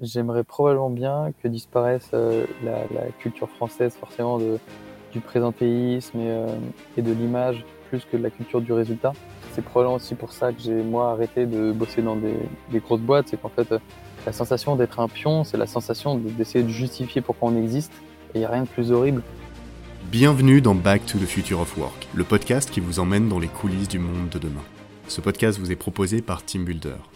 J'aimerais probablement bien que disparaisse euh, la, culture française, forcément, du présentéisme et, euh, et de l'image, plus que de la culture du résultat. C'est probablement aussi pour ça que j'ai, moi, arrêté de bosser dans des, grosses boîtes. C'est qu'en fait, euh, la sensation d'être un pion, c'est la sensation de- d'essayer de justifier pourquoi on existe. Et il n'y a rien de plus horrible. Bienvenue dans Back to the Future of Work, le podcast qui vous emmène dans les coulisses du monde de demain. Ce podcast vous est proposé par Team Builder,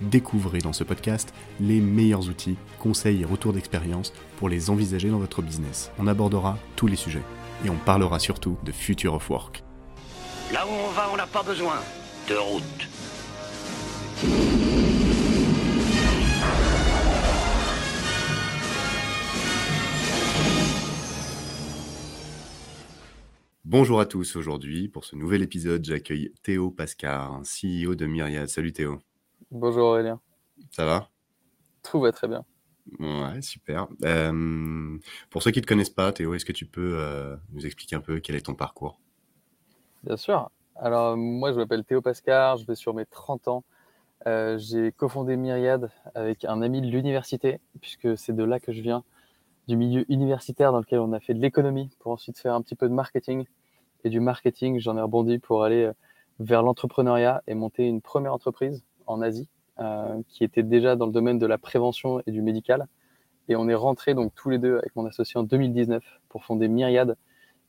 Découvrez dans ce podcast les meilleurs outils, conseils et retours d'expérience pour les envisager dans votre business. On abordera tous les sujets et on parlera surtout de Future of Work. Là où on va, on n'a pas besoin de route. Bonjour à tous, aujourd'hui pour ce nouvel épisode j'accueille Théo Pascar, CEO de Myriad. Salut Théo, Bonjour Aurélien. ça va? Tout va très bien. Ouais, super. Euh, pour ceux qui ne te connaissent pas, Théo, est-ce que tu peux euh, nous expliquer un peu quel est ton parcours? Bien sûr. Alors, moi, je m'appelle Théo Pascar, je vais sur mes 30 ans. Euh, j'ai cofondé Myriad avec un ami de l'université, puisque c'est de là que je viens, du milieu universitaire dans lequel on a fait de l'économie pour ensuite faire un petit peu de marketing. Et du marketing, j'en ai rebondi pour aller vers l'entrepreneuriat et monter une première entreprise en Asie, euh, qui était déjà dans le domaine de la prévention et du médical. Et on est rentrés donc tous les deux avec mon associé en 2019 pour fonder Myriad,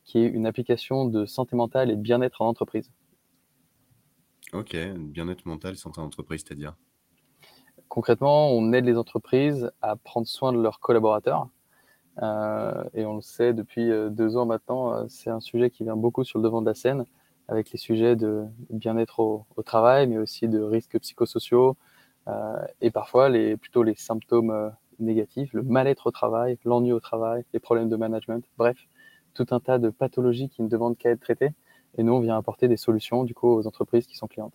qui est une application de santé mentale et de bien-être en entreprise. Ok, bien-être mental, santé en entreprise, c'est-à-dire? Concrètement, on aide les entreprises à prendre soin de leurs collaborateurs. Euh, et on le sait depuis euh, deux ans maintenant, c'est un sujet qui vient beaucoup sur le devant de la scène, avec les sujets de bien-être au, au travail, mais aussi de risques psychosociaux, euh, et parfois les, plutôt les symptômes euh, négatifs, le mal-être au travail, l'ennui au travail, les problèmes de management, bref, tout un tas de pathologies qui ne demandent qu'à être traitées. Et nous, on vient apporter des solutions du coup aux entreprises qui sont clientes.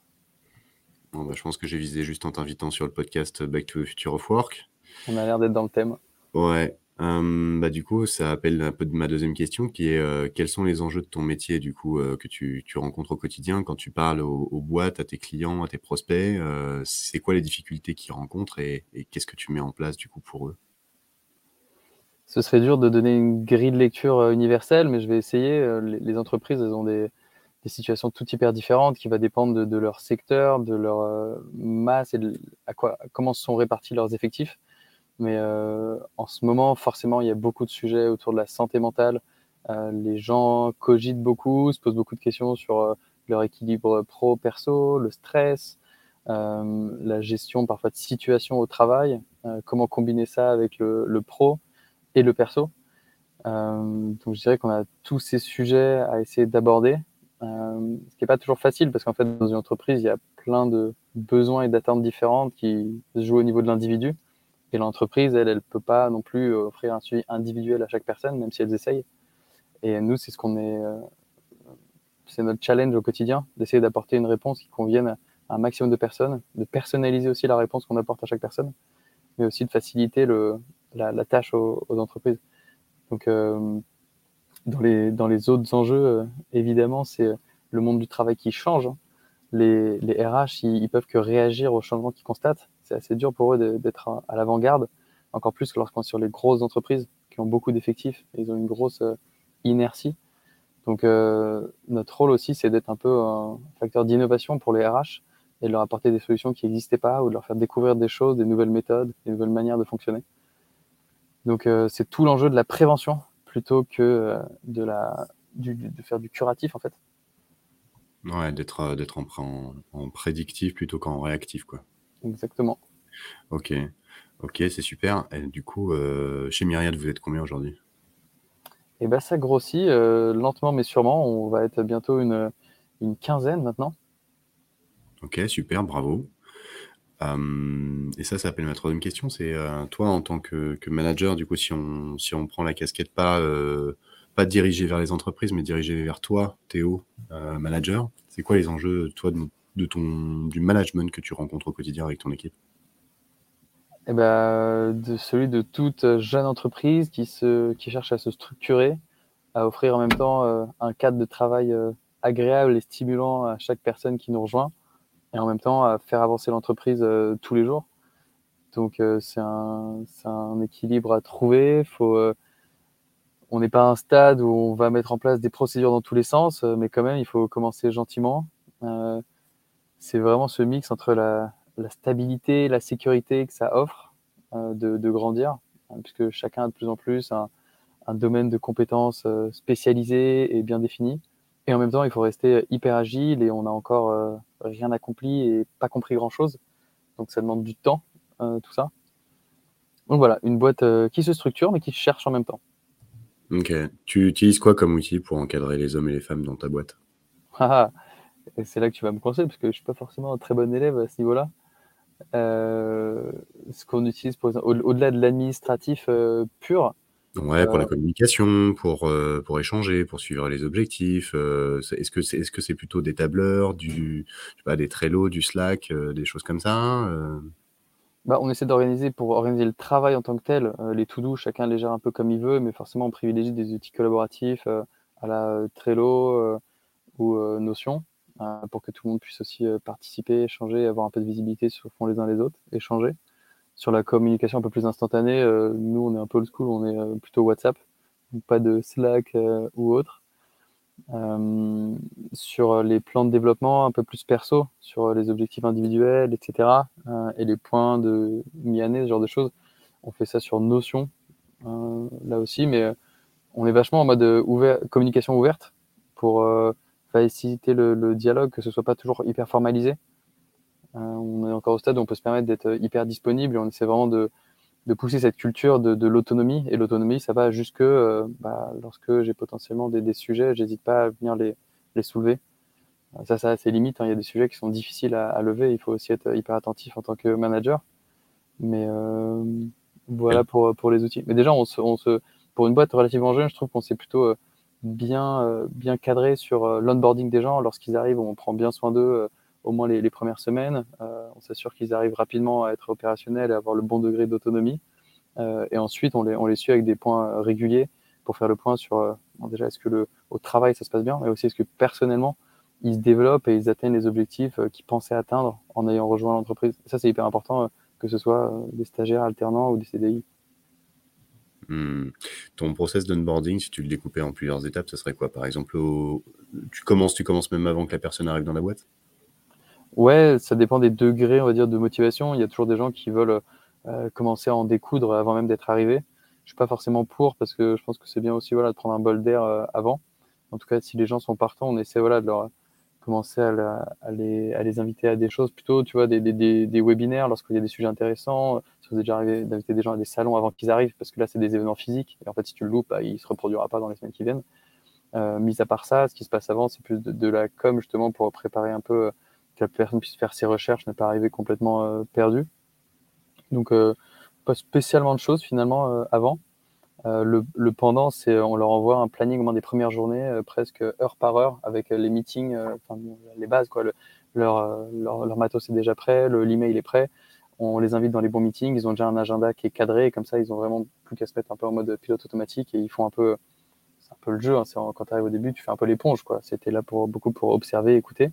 Bon, bah, Je pense que j'ai visé juste en t'invitant sur le podcast Back to the Future of Work. On a l'air d'être dans le thème. Ouais. Euh, bah, du coup, ça appelle un peu ma deuxième question qui est euh, quels sont les enjeux de ton métier du coup euh, que tu, rencontres au quotidien quand tu parles aux, boîtes, à tes clients, à tes prospects C'est quoi les difficultés qu'ils rencontrent et, qu'est-ce que tu mets en place du coup pour eux? Ce serait dur de donner une grille de lecture universelle, mais je vais essayer. Les, entreprises, elles ont des, situations tout hyper différentes qui va dépendre de, leur secteur, de leur masse et de, à quoi, comment sont répartis leurs effectifs. Mais euh, en ce moment, forcément, il y a beaucoup de sujets autour de la santé mentale. Euh, les gens cogitent beaucoup, se posent beaucoup de questions sur euh, leur équilibre pro-perso, le stress, la gestion parfois de situations au travail, comment combiner ça avec le, pro et le perso. Donc je dirais qu'on a tous ces sujets à essayer d'aborder, ce qui n'est pas toujours facile parce qu'en fait dans une entreprise il y a plein de besoins et d'attentes différentes qui se jouent au niveau de l'individu et l'entreprise elle elle peut pas non plus offrir un suivi individuel à chaque personne même si elles essayent. Et nous c'est ce qu'on est, euh, c'est notre challenge au quotidien d'essayer d'apporter une réponse qui convienne à un maximum de personnes, de personnaliser aussi la réponse qu'on apporte à chaque personne, mais aussi de faciliter le, la, tâche aux, entreprises. Donc, euh, dans, les, autres enjeux, euh, évidemment, c'est le monde du travail qui change. hein. Les, les RH, ils, ils peuvent que réagir aux changements qu'ils constatent. C'est assez dur pour eux d'être à, l'avant-garde, encore plus que lorsqu'on est sur les grosses entreprises qui ont beaucoup d'effectifs. Ils ont une grosse euh, inertie. Donc, euh, notre rôle aussi, c'est d'être un peu un facteur d'innovation pour les RH et de leur apporter des solutions qui n'existaient pas ou de leur faire découvrir des choses, des nouvelles méthodes, des nouvelles manières de fonctionner. Donc euh, c'est tout l'enjeu de la prévention plutôt que de, la, de faire du curatif en fait. Ouais, d'être en, en prédictif plutôt qu'en réactif quoi. Exactement. Ok, ok, c'est super. Et du coup, euh, chez Myriad, vous êtes combien aujourd'hui? Et ben ça grossit euh, lentement mais sûrement. On va être bientôt une, une quinzaine maintenant. Ok, super, bravo. Euh, et ça, ça appelle ma troisième question. C'est toi, en tant que, que manager, du coup, si on, si on prend la casquette pas pas dirigé vers les entreprises, mais dirigé vers toi, Théo, manager. C'est quoi les enjeux, toi, de, ton, du management que tu rencontres au quotidien avec ton équipe eh ben, de celui de toute jeune entreprise qui, se, qui cherche à se structurer, à offrir en même temps un cadre de travail agréable et stimulant à chaque personne qui nous rejoint, et en même temps à faire avancer l'entreprise tous les jours. Donc euh, c'est un, un, équilibre à trouver. Faut, euh, on n'est pas à un stade où on va mettre en place des procédures dans tous les sens, euh, mais quand même, il faut commencer gentiment. C'est vraiment ce mix entre la, la, stabilité, la sécurité que ça offre de, de, grandir, hein, puisque chacun a de plus en plus un, un domaine de compétences spécialisé et bien défini. Et en même temps, il faut rester hyper agile et on n'a encore rien accompli et pas compris grand-chose. Donc ça demande du temps euh, tout ça. Donc voilà, une boîte euh, qui se structure mais qui cherche en même temps. Ok. Tu utilises quoi comme outil pour encadrer les hommes et les femmes dans ta boîte? ah. C'est là que tu vas me conseiller parce que je ne suis pas forcément un très bon élève à ce niveau-là. Euh, ce qu'on utilise au-delà de l'administratif pur. Ouais, pour la communication, pour, pour échanger, pour suivre les objectifs. est-ce que c'est est-ce que c'est plutôt des tableurs, du, pas, des Trello, du Slack, des choses comme ça bah, on essaie d'organiser pour organiser le travail en tant que tel, euh, les to-do, chacun les gère un peu comme il veut, mais forcément on privilégie des outils collaboratifs euh, à la euh, Trello ou Notion pour que tout le monde puisse aussi participer, échanger, avoir un peu de visibilité sur ce font les uns les autres, échanger. Sur la communication un peu plus instantanée, nous on est un peu old school, on est plutôt WhatsApp, pas de Slack ou autre. Euh, sur les plans de développement un peu plus perso, sur les objectifs individuels, etc. Euh, et les points de mi-année, ce genre de choses. On fait ça sur Notion, euh, là aussi, mais on est vachement en mode ouvert, communication ouverte pour faciliter le, le, dialogue, que ce soit pas toujours hyper formalisé. on est encore au stade où on peut se permettre d'être hyper disponible et on essaie vraiment de, de pousser cette culture de, de l'autonomie. Et l'autonomie, ça va jusque euh, bah, lorsque j'ai potentiellement des, des sujets, j'hésite pas à venir les, les soulever. Ça, ça a ses limites. Hein. Il y a des sujets qui sont difficiles à, à, lever. Il faut aussi être hyper attentif en tant que manager. Mais euh, voilà pour, pour les outils. Mais déjà, on se, on se, pour une boîte relativement jeune, je trouve qu'on s'est plutôt euh, bien, euh, bien cadré sur l'onboarding des gens. Lorsqu'ils arrivent, on prend bien soin d'eux au moins les, premières semaines. Euh, on s'assure qu'ils arrivent rapidement à être opérationnels et avoir le bon degré d'autonomie. Euh, et ensuite, on les, on les suit avec des points euh, réguliers pour faire le point sur déjà est-ce que le, au travail ça se passe bien, mais aussi est-ce que personnellement ils se développent et ils atteignent les objectifs qu'ils pensaient atteindre en ayant rejoint l'entreprise. Ça, c'est hyper important, que ce soit des stagiaires alternants ou des CDI. Hmm. Ton process d'onboarding, si tu le découpais en plusieurs étapes, ce serait quoi? Par exemple, tu, commences, tu commences même avant que la personne arrive dans la boîte? Ouais, ça dépend des degrés, on va dire, de motivation. Il y a toujours des gens qui veulent euh, commencer à en découdre avant même d'être arrivés. Je suis pas forcément pour parce que je pense que c'est bien aussi voilà de prendre un bol d'air euh, avant. En tout cas, si les gens sont partants, on essaie de leur commencer à, à, les, inviter à des choses plutôt, tu vois, des, des, des, des webinaires lorsqu'il y a des sujets intéressants. Si vous êtes déjà arrivé d'inviter des gens à des salons avant qu'ils arrivent, parce que là c'est des événements physiques. Et en fait, si tu le loupes, bah, il se reproduira pas dans les semaines qui viennent. Euh, mis à part ça, ce qui se passe avant, c'est plus de, la com justement pour préparer un peu que la personne puisse faire ses recherches, ne pas arriver complètement euh, perdu. Donc, euh, pas spécialement de choses finalement euh. Le, le, pendant, c'est on leur envoie un planning au moins des premières journées, presque heure par heure, avec les meetings, les bases, quoi. Le, leur, leur, matos est déjà prêt, l'email est prêt. On les invite dans les bons meetings, ils ont déjà un agenda qui est cadré, et comme ça, ils ont vraiment plus qu'à se mettre un peu en mode pilote automatique et ils font un peu, c'est un peu le jeu. Hein, quand tu arrives au début, tu fais un peu l'éponge. C'était là pour beaucoup pour observer, écouter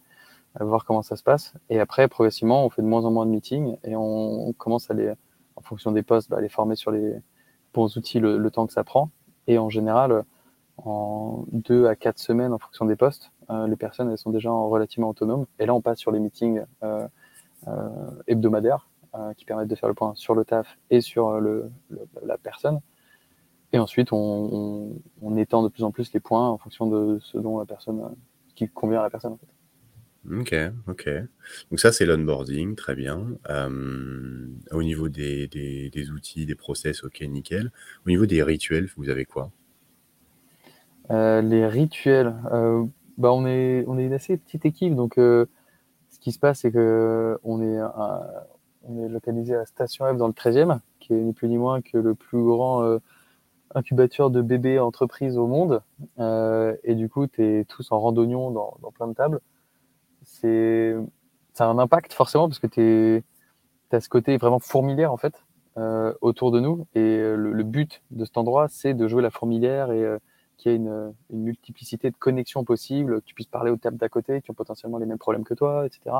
voir comment ça se passe. Et après, progressivement, on fait de moins en moins de meetings et on, commence à les, en fonction des postes, bah, les former sur les bons outils le, temps que ça prend. Et en général, en deux à quatre semaines, en fonction des postes, euh, les personnes elles sont déjà relativement autonomes. Et là, on passe sur les meetings euh, euh, hebdomadaires qui permettent de faire le point sur le taf et sur le, la personne. Et ensuite, on, étend de plus en plus les points en fonction de ce dont la personne, qui convient à la personne. En fait. OK, OK. Donc ça, c'est l'onboarding, très bien. au niveau des des outils, des process, OK, nickel. Au niveau des rituels, vous avez quoi? Euh, les rituels, euh, bah, on est on est une assez petite équipe donc euh, ce qui se passe, c'est qu'on est est localisé à Station F dans le 13e, qui est ni plus ni moins que le plus grand, incubateur de bébés entreprises au monde. et du coup, tu es tous en randonnion dans plein de tables. C'est ça a un impact forcément parce que tu as ce côté vraiment fourmilière en fait autour de nous. Et le, but de cet endroit, c'est de jouer la fourmilière et qu'il y ait une, multiplicité de connexions possibles, que tu puisses parler aux tables d'à côté qui ont potentiellement les mêmes problèmes que toi, etc.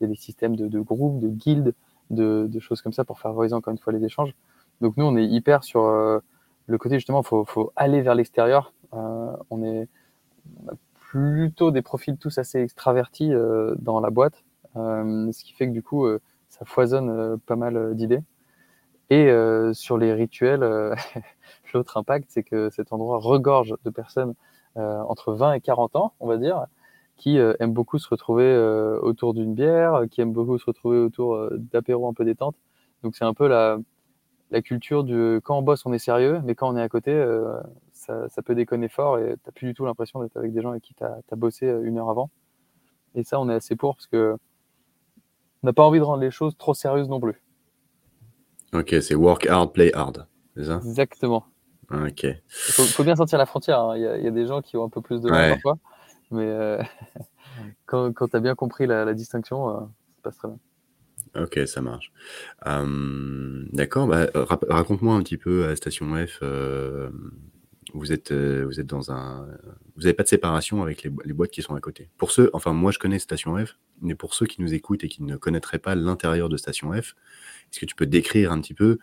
Il y a des systèmes de, groupes, de guildes, de, choses comme ça pour favoriser encore une fois les échanges. Donc nous, on est hyper sur euh, le côté justement, il faut, faut, aller vers l'extérieur. Euh, on est on plutôt des profils tous assez extravertis euh, dans la boîte, euh, ce qui fait que du coup, euh, ça foisonne pas mal d'idées. Et sur les rituels, l'autre impact, c'est que cet endroit regorge de personnes entre 20 et 40 ans, on va dire, qui aiment beaucoup se retrouver autour d'une bière, qui aiment beaucoup se retrouver autour d'apéros un peu détente. Donc c'est un peu la, la culture du quand on bosse, on est sérieux, mais quand on est à côté, ça, ça, peut déconner fort et t'as plus du tout l'impression d'être avec des gens avec qui tu as, bossé une heure avant. Et ça, on est assez pour parce que on n'a pas envie de rendre les choses trop sérieuses non plus. Ok, c'est work hard, play hard, c'est ça? Exactement. Ok. Il faut, bien sentir la frontière. Hein. Il, y a, des gens qui ont un peu plus de mal parfois, mais euh, quand, quand tu as bien compris la, distinction, euh, ça passe très bien. Ok, ça marche. D'accord, bah, raconte-moi un petit peu à Station F. vous êtes, vous êtes dans un, vous n'avez pas de séparation avec les, boîtes qui sont à côté. Pour ceux, enfin moi je connais Station F, mais pour ceux qui nous écoutent et qui ne connaîtraient pas l'intérieur de Station F, est-ce que tu peux décrire un petit peu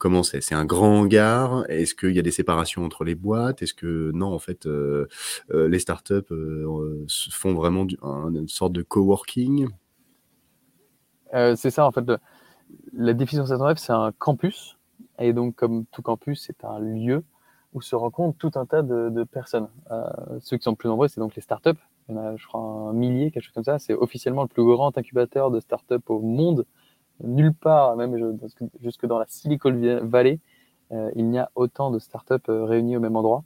comment c'est? C'est un grand hangar? Est-ce qu'il y a des séparations entre les boîtes? Est-ce que non, en fait, euh, euh, les startups euh, font vraiment une sorte de coworking? C'est ça, en fait. la définition de Station F, c'est un campus. Et donc, comme tout campus, c'est un lieu où se rencontrent tout un tas de, personnes. ceux qui sont plus nombreux, c'est donc les startups. Il y en a, je crois, un millier, quelque chose comme ça. C'est officiellement le plus grand incubateur de startups au monde nulle part, même jusque dans la Silicon Valley, euh, il n'y a autant de startups euh, réunies au même endroit.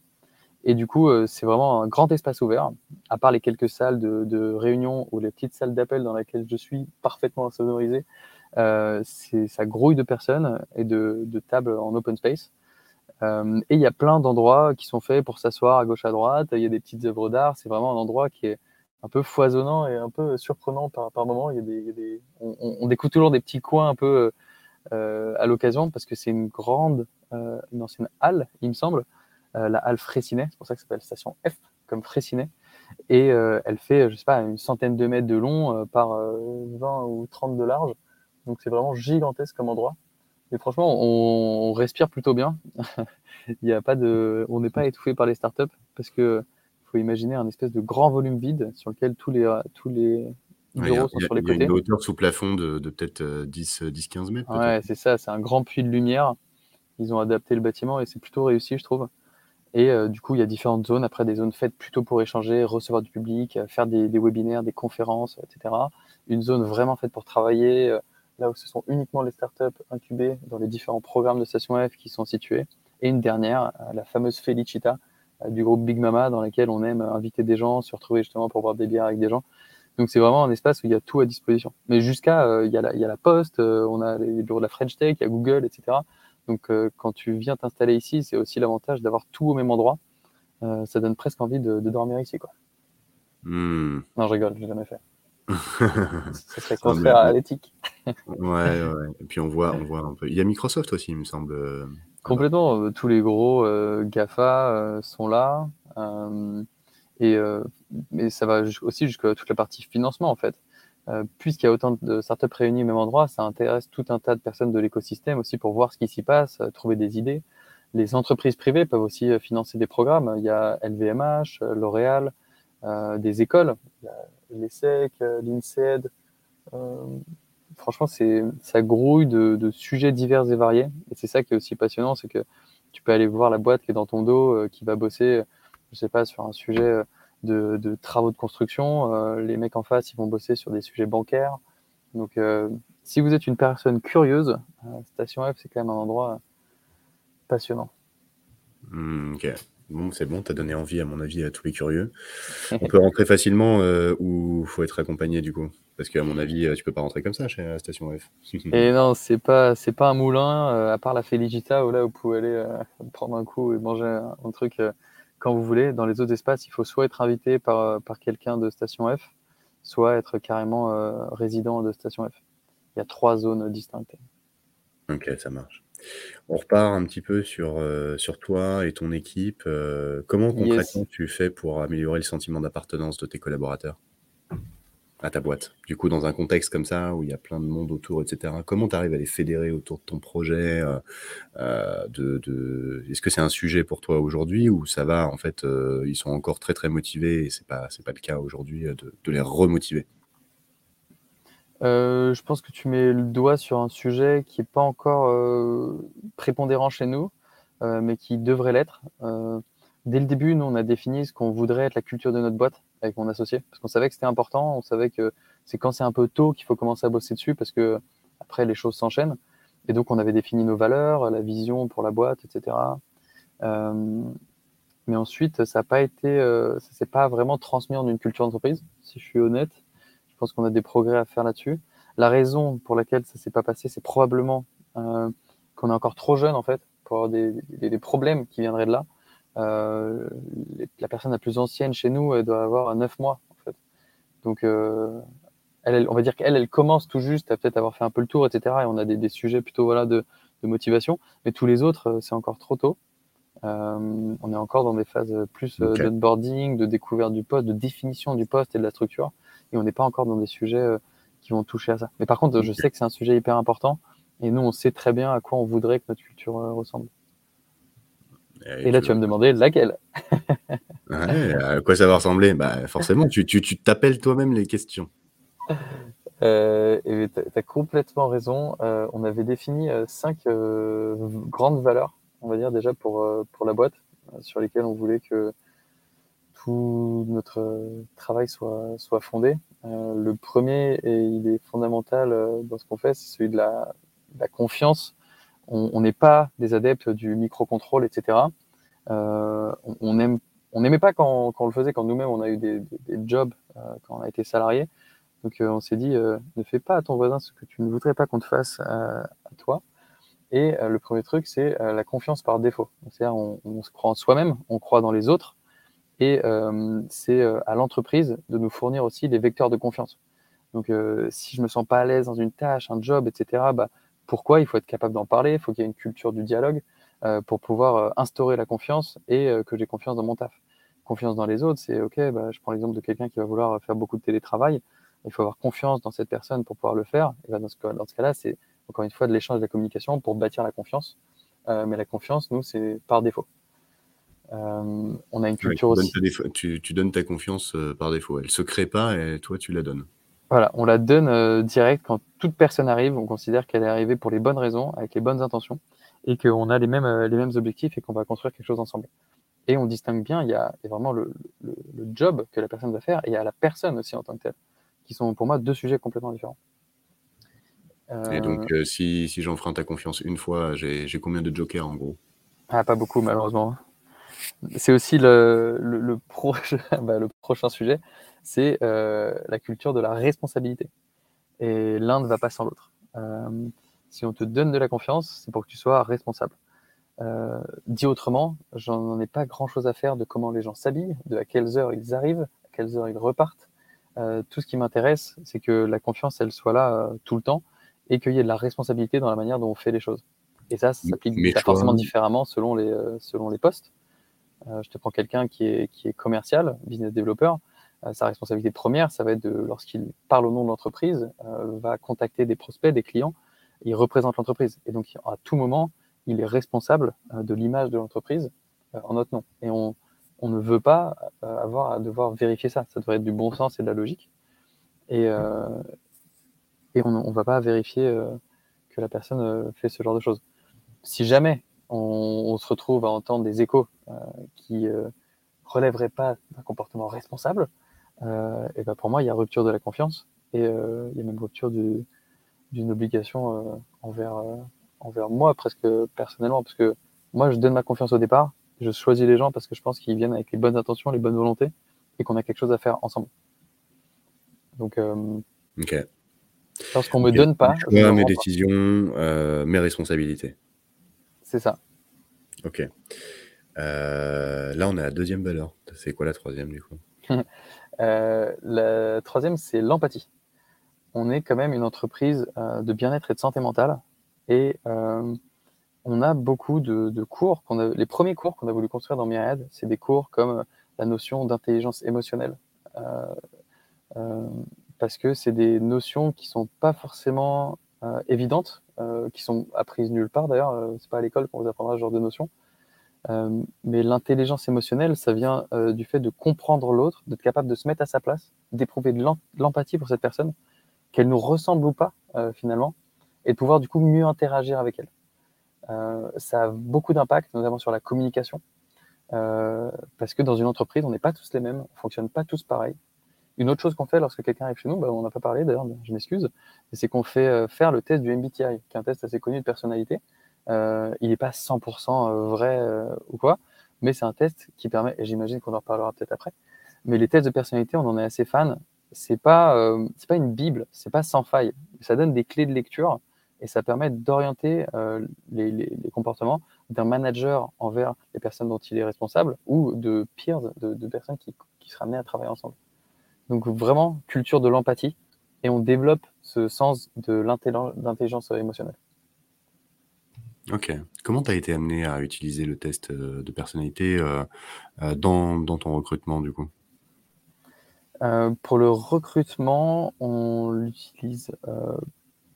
Et du coup, euh, c'est vraiment un grand espace ouvert, à part les quelques salles de, réunion ou les petites salles d'appel dans lesquelles je suis parfaitement sonorisé. ça grouille de personnes et de, tables en open space. Et il y a plein d'endroits qui sont faits pour s'asseoir à gauche à droite. Il y a des petites œuvres d'art. C'est vraiment un endroit qui est un peu foisonnant et un peu surprenant par, par moment. Il y a des, des on, on, découvre toujours des petits coins un peu euh, à l'occasion parce que c'est une grande, euh, une ancienne halle, il me semble, euh, la halle Fraissinet. C'est pour ça que ça s'appelle station F, comme Fraissinet. Et euh, elle fait, je sais pas, une centaine de mètres de long euh, par 20 ou 30 de large. Donc c'est vraiment gigantesque comme endroit. Et franchement, on, on respire plutôt bien. il y a pas de, on n'est pas étouffé par les startups parce que faut imaginer un espèce de grand volume vide sur lequel tous les, euh, tous les bureaux sont sur les côtés. Il y a une hauteur sous plafond de, de peut-être 10-15 euh, mètres. Ouais, c'est ça, c'est un grand puits de lumière. Ils ont adapté le bâtiment et c'est plutôt réussi, je trouve. Et euh, du coup, il y a différentes zones, après des zones faites plutôt pour échanger, recevoir du public, faire des, des, webinaires, des conférences, etc. Une zone vraiment faite pour travailler, là où ce sont uniquement les startups incubées dans les différents programmes de Station F qui sont situés. Et une dernière, la fameuse Felicita, du groupe Big Mama dans lequel on aime inviter des gens, se retrouver justement pour boire des bières avec des gens. Donc c'est vraiment un espace où il y a tout à disposition. Mais jusqu'à, euh, il, y a la, il y a la poste, euh, on a les bureaux de la French Tech, il y a Google, etc. Donc euh, quand tu viens t'installer ici, c'est aussi l'avantage d'avoir tout au même endroit. ça donne presque envie de, de dormir ici, quoi. Hmm. Non, je rigole, j'ai jamais fait. Ça serait contraire à l'éthique. ouais, ouais. Et puis on voit, on voit un peu. Il y a Microsoft aussi, il me semble. Complètement. Euh, tous les gros euh, GAFA euh, sont là. et mais ça va aussi jusqu'à toute la partie financement, en fait. Puisqu'il y a autant de startups réunies au même endroit, ça intéresse tout un tas de personnes de l'écosystème aussi pour voir ce qui s'y passe, trouver des idées. Les entreprises privées peuvent aussi financer des programmes. Il y a LVMH, L'Oréal, des écoles, l'ESSEC, l'INSEAD, franchement, c'est ça grouille de, sujets divers et variés. Et c'est ça qui est aussi passionnant, c'est que tu peux aller voir la boîte qui est dans ton dos, euh, qui va bosser, je sais pas, sur un sujet euh, de, travaux de construction. Euh, les mecs en face, ils vont bosser sur des sujets bancaires. Donc, si vous êtes une personne curieuse, Station F, c'est quand même un endroit passionnant. Hmm, ok. Bon, c'est bon, tu as donné envie, à mon avis, à tous les curieux. On peut rentrer facilement euh, ou faut être accompagné du coup Parce qu'à mon avis, euh, tu peux pas rentrer comme ça chez la station F. Et non, c'est pas, c'est pas un moulin, euh, à part la Felicita où là vous pouvez aller euh, prendre un coup et manger un, un truc euh, quand vous voulez. Dans les autres espaces, il faut soit être invité par, euh, par quelqu'un de station F, soit être carrément euh, résident de station F. Il y a trois zones distinctes. Ok, ça marche. On repart un petit peu sur, euh, sur toi et ton équipe. Euh, comment Yes. concrètement tu fais pour améliorer le sentiment d'appartenance de tes collaborateurs à ta boîte? Du coup, dans un contexte comme ça où il y a plein de monde autour, etc., comment tu arrives à les fédérer autour de ton projet? euh, de, de... Est-ce que c'est un sujet pour toi aujourd'hui ou ça va, en fait, ils sont encore très très motivés et c'est pas, c'est pas le cas aujourd'hui de, de les remotiver? Euh, je pense que tu mets le doigt sur un sujet qui n'est pas encore euh, prépondérant chez nous, euh, mais qui devrait l'être. Euh, dès le début, nous, on a défini ce qu'on voudrait être la culture de notre boîte avec mon associé, parce qu'on savait que c'était important, on savait que c'est quand c'est un peu tôt qu'il faut commencer à bosser dessus, parce que après, les choses s'enchaînent. Et donc, on avait défini nos valeurs, la vision pour la boîte, etc. Euh, mais ensuite, ça n'a pas été, ça s'est pas vraiment transmis en une culture d'entreprise, si je suis honnête. Pense qu'on a des progrès à faire là-dessus. La raison pour laquelle ça s'est pas passé, c'est probablement euh, qu'on est encore trop jeune en fait pour avoir des, des, des problèmes qui viendraient de là. Euh, les- la personne la plus ancienne chez nous, elle doit avoir 9 mois en fait. Donc, euh, elle, elle- on va dire qu'elle, elle commence tout juste à peut-être avoir fait un peu le tour, etc. Et on a des, des sujets plutôt voilà de, de motivation. Mais tous les autres, c'est encore trop tôt. On est encore dans des phases plus euh, Ok. d'onboarding, de découverte du poste, de définition du poste et de la structure. Et on n'est pas encore dans des sujets euh, qui vont toucher à ça. Mais par contre, je sais que c'est un sujet hyper important. Et nous, on sait très bien à quoi on voudrait que notre culture euh, ressemble. Et là, tu vas me demander laquelle. Ouais, à quoi ça va ressembler? Bah, forcément, tu, t'appelles toi-même les questions. Euh, et tu as, complètement raison. Euh, on avait défini euh, cinq grandes valeurs, on va dire déjà pour, pour la boîte, sur lesquelles on voulait que notre euh, travail soit, soit fondé. Euh, le premier, et il est fondamental euh, dans ce qu'on fait, c'est celui de la, confiance. On n'est pas des adeptes du micro-contrôle, etc. On, n'aimait pas quand, on le faisait, quand nous-mêmes on a eu des, jobs, quand on a été salarié. Donc on s'est dit, ne fais pas à ton voisin ce que tu ne voudrais pas qu'on te fasse à toi. Et le premier truc, c'est la confiance par défaut. C'est-à-dire, on se croit en soi-même, on croit dans les autres, et euh, c'est euh, à l'entreprise de nous fournir aussi les vecteurs de confiance. Donc, euh, si je me sens pas à l'aise dans une tâche, un job, etc., bah, pourquoi Il faut être capable d'en parler, il faut qu'il y ait une culture du dialogue pour pouvoir instaurer la confiance et que j'ai confiance dans mon taf. Confiance dans les autres, c'est OK, bah, je prends l'exemple de quelqu'un qui va vouloir faire beaucoup de télétravail. Il faut avoir confiance dans cette personne pour pouvoir le faire. Et bah, dans ce, ce cas-là, c'est encore une fois de l'échange de la communication pour bâtir la confiance. Euh, mais la confiance, nous, c'est par défaut. Euh, on a une Ouais, culture tu, donnes aussi. défa- tu, tu donnes ta confiance euh, par défaut. Elle se crée pas et toi, tu la donnes. Voilà, on la donne euh, direct quand toute personne arrive. On considère qu'elle est arrivée pour les bonnes raisons, avec les bonnes intentions, et qu'on a les mêmes, les mêmes objectifs et qu'on va construire quelque chose ensemble. Et on distingue bien, il y a, il y a vraiment le, le, le job que la personne va faire et il y a la personne aussi en tant que telle, qui sont pour moi deux sujets complètement différents. Et donc, euh, si, si j'enfreins ta confiance une fois, j'ai j'ai combien de jokers en gros? Ah, pas beaucoup, malheureusement. C'est aussi le, le, le, proche, bah, le prochain sujet, c'est euh, la culture de la responsabilité. Et l'un ne va pas sans l'autre. Euh, si on te donne de la confiance, c'est pour que tu sois responsable. Euh, dit autrement, j'en ai pas grand-chose à faire de comment les gens s'habillent, de à quelles heures ils arrivent, à quelles heures ils repartent. Tout ce qui m'intéresse, c'est que la confiance, elle soit là tout le temps et qu'il y ait de la responsabilité dans la manière dont on fait les choses. Et ça, ça s'applique forcément différemment selon les, selon les postes. Euh, je te prends quelqu'un qui est, commercial, business developer. Euh, sa responsabilité première, ça va être de, lorsqu'il parle au nom de l'entreprise, euh, va contacter des prospects, des clients, il représente l'entreprise. Et donc, à tout moment, il est responsable euh, de l'image de l'entreprise en notre nom. Et on, ne veut pas avoir à devoir vérifier ça. Ça devrait être du bon sens et de la logique. Et, on ne va pas vérifier que la personne fait ce genre de choses. Si jamais on, on se retrouve à entendre des échos euh, qui euh, relèveraient pas d'un comportement responsable, euh, et ben pour moi, il y a rupture de la confiance et il y a même rupture du- d'une obligation envers, envers moi, presque personnellement, parce que moi, je donne ma confiance au départ, Je choisis les gens parce que je pense qu'ils viennent avec les bonnes intentions, les bonnes volontés et qu'on a quelque chose à faire ensemble. Donc, euh, lorsqu'on me donne pas. Je mes décisions, euh, mes responsabilités. C'est ça. Ok. Euh, là, on a la deuxième valeur. C'est quoi la troisième du coup? La troisième, c'est l'empathie. On est quand même une entreprise de bien-être et de santé mentale. Et on a beaucoup de, cours. les premiers cours qu'on a voulu construire dans Myriad, c'est des cours comme la notion d'intelligence émotionnelle. Euh, euh, parce que c'est des notions qui sont pas forcément euh, évidentes, qui sont apprises nulle part d'ailleurs. c'est pas à l'école qu'on vous apprendra ce genre de notions. mais l'intelligence émotionnelle, ça vient du fait de comprendre l'autre, d'être capable de se mettre à sa place, d'éprouver de l'empathie pour cette personne, qu'elle nous ressemble ou pas finalement, et de pouvoir du coup mieux interagir avec elle. ça a beaucoup d'impact, notamment sur la communication. Euh, parce que dans une entreprise, on n'est pas tous les mêmes, on fonctionne pas tous pareil. Une autre chose qu'on fait lorsque quelqu'un arrive chez nous, bah, on n'a pas parlé d'ailleurs, je m'excuse, c'est qu'on fait euh, faire le test du MBTI, qui est un test assez connu de personnalité. Euh, il n'est pas 100% vrai ou quoi, mais c'est un test qui permet, et j'imagine qu'on en reparlera peut-être après, mais les tests de personnalité, on en est assez fan. C'est pas, pas une bible, c'est pas sans faille. Ça donne des clés de lecture et ça permet d'orienter les, comportements d'un manager envers les personnes dont il est responsable ou de peers, de, personnes qui, qui amenées à travailler ensemble. Donc vraiment, culture de l'empathie et on développe ce sens de l'intelligence émotionnelle. Ok. Comment tu as été amené à utiliser le test euh, de personnalité euh, euh, dans, dans, ton recrutement du coup? Pour le recrutement, on l'utilise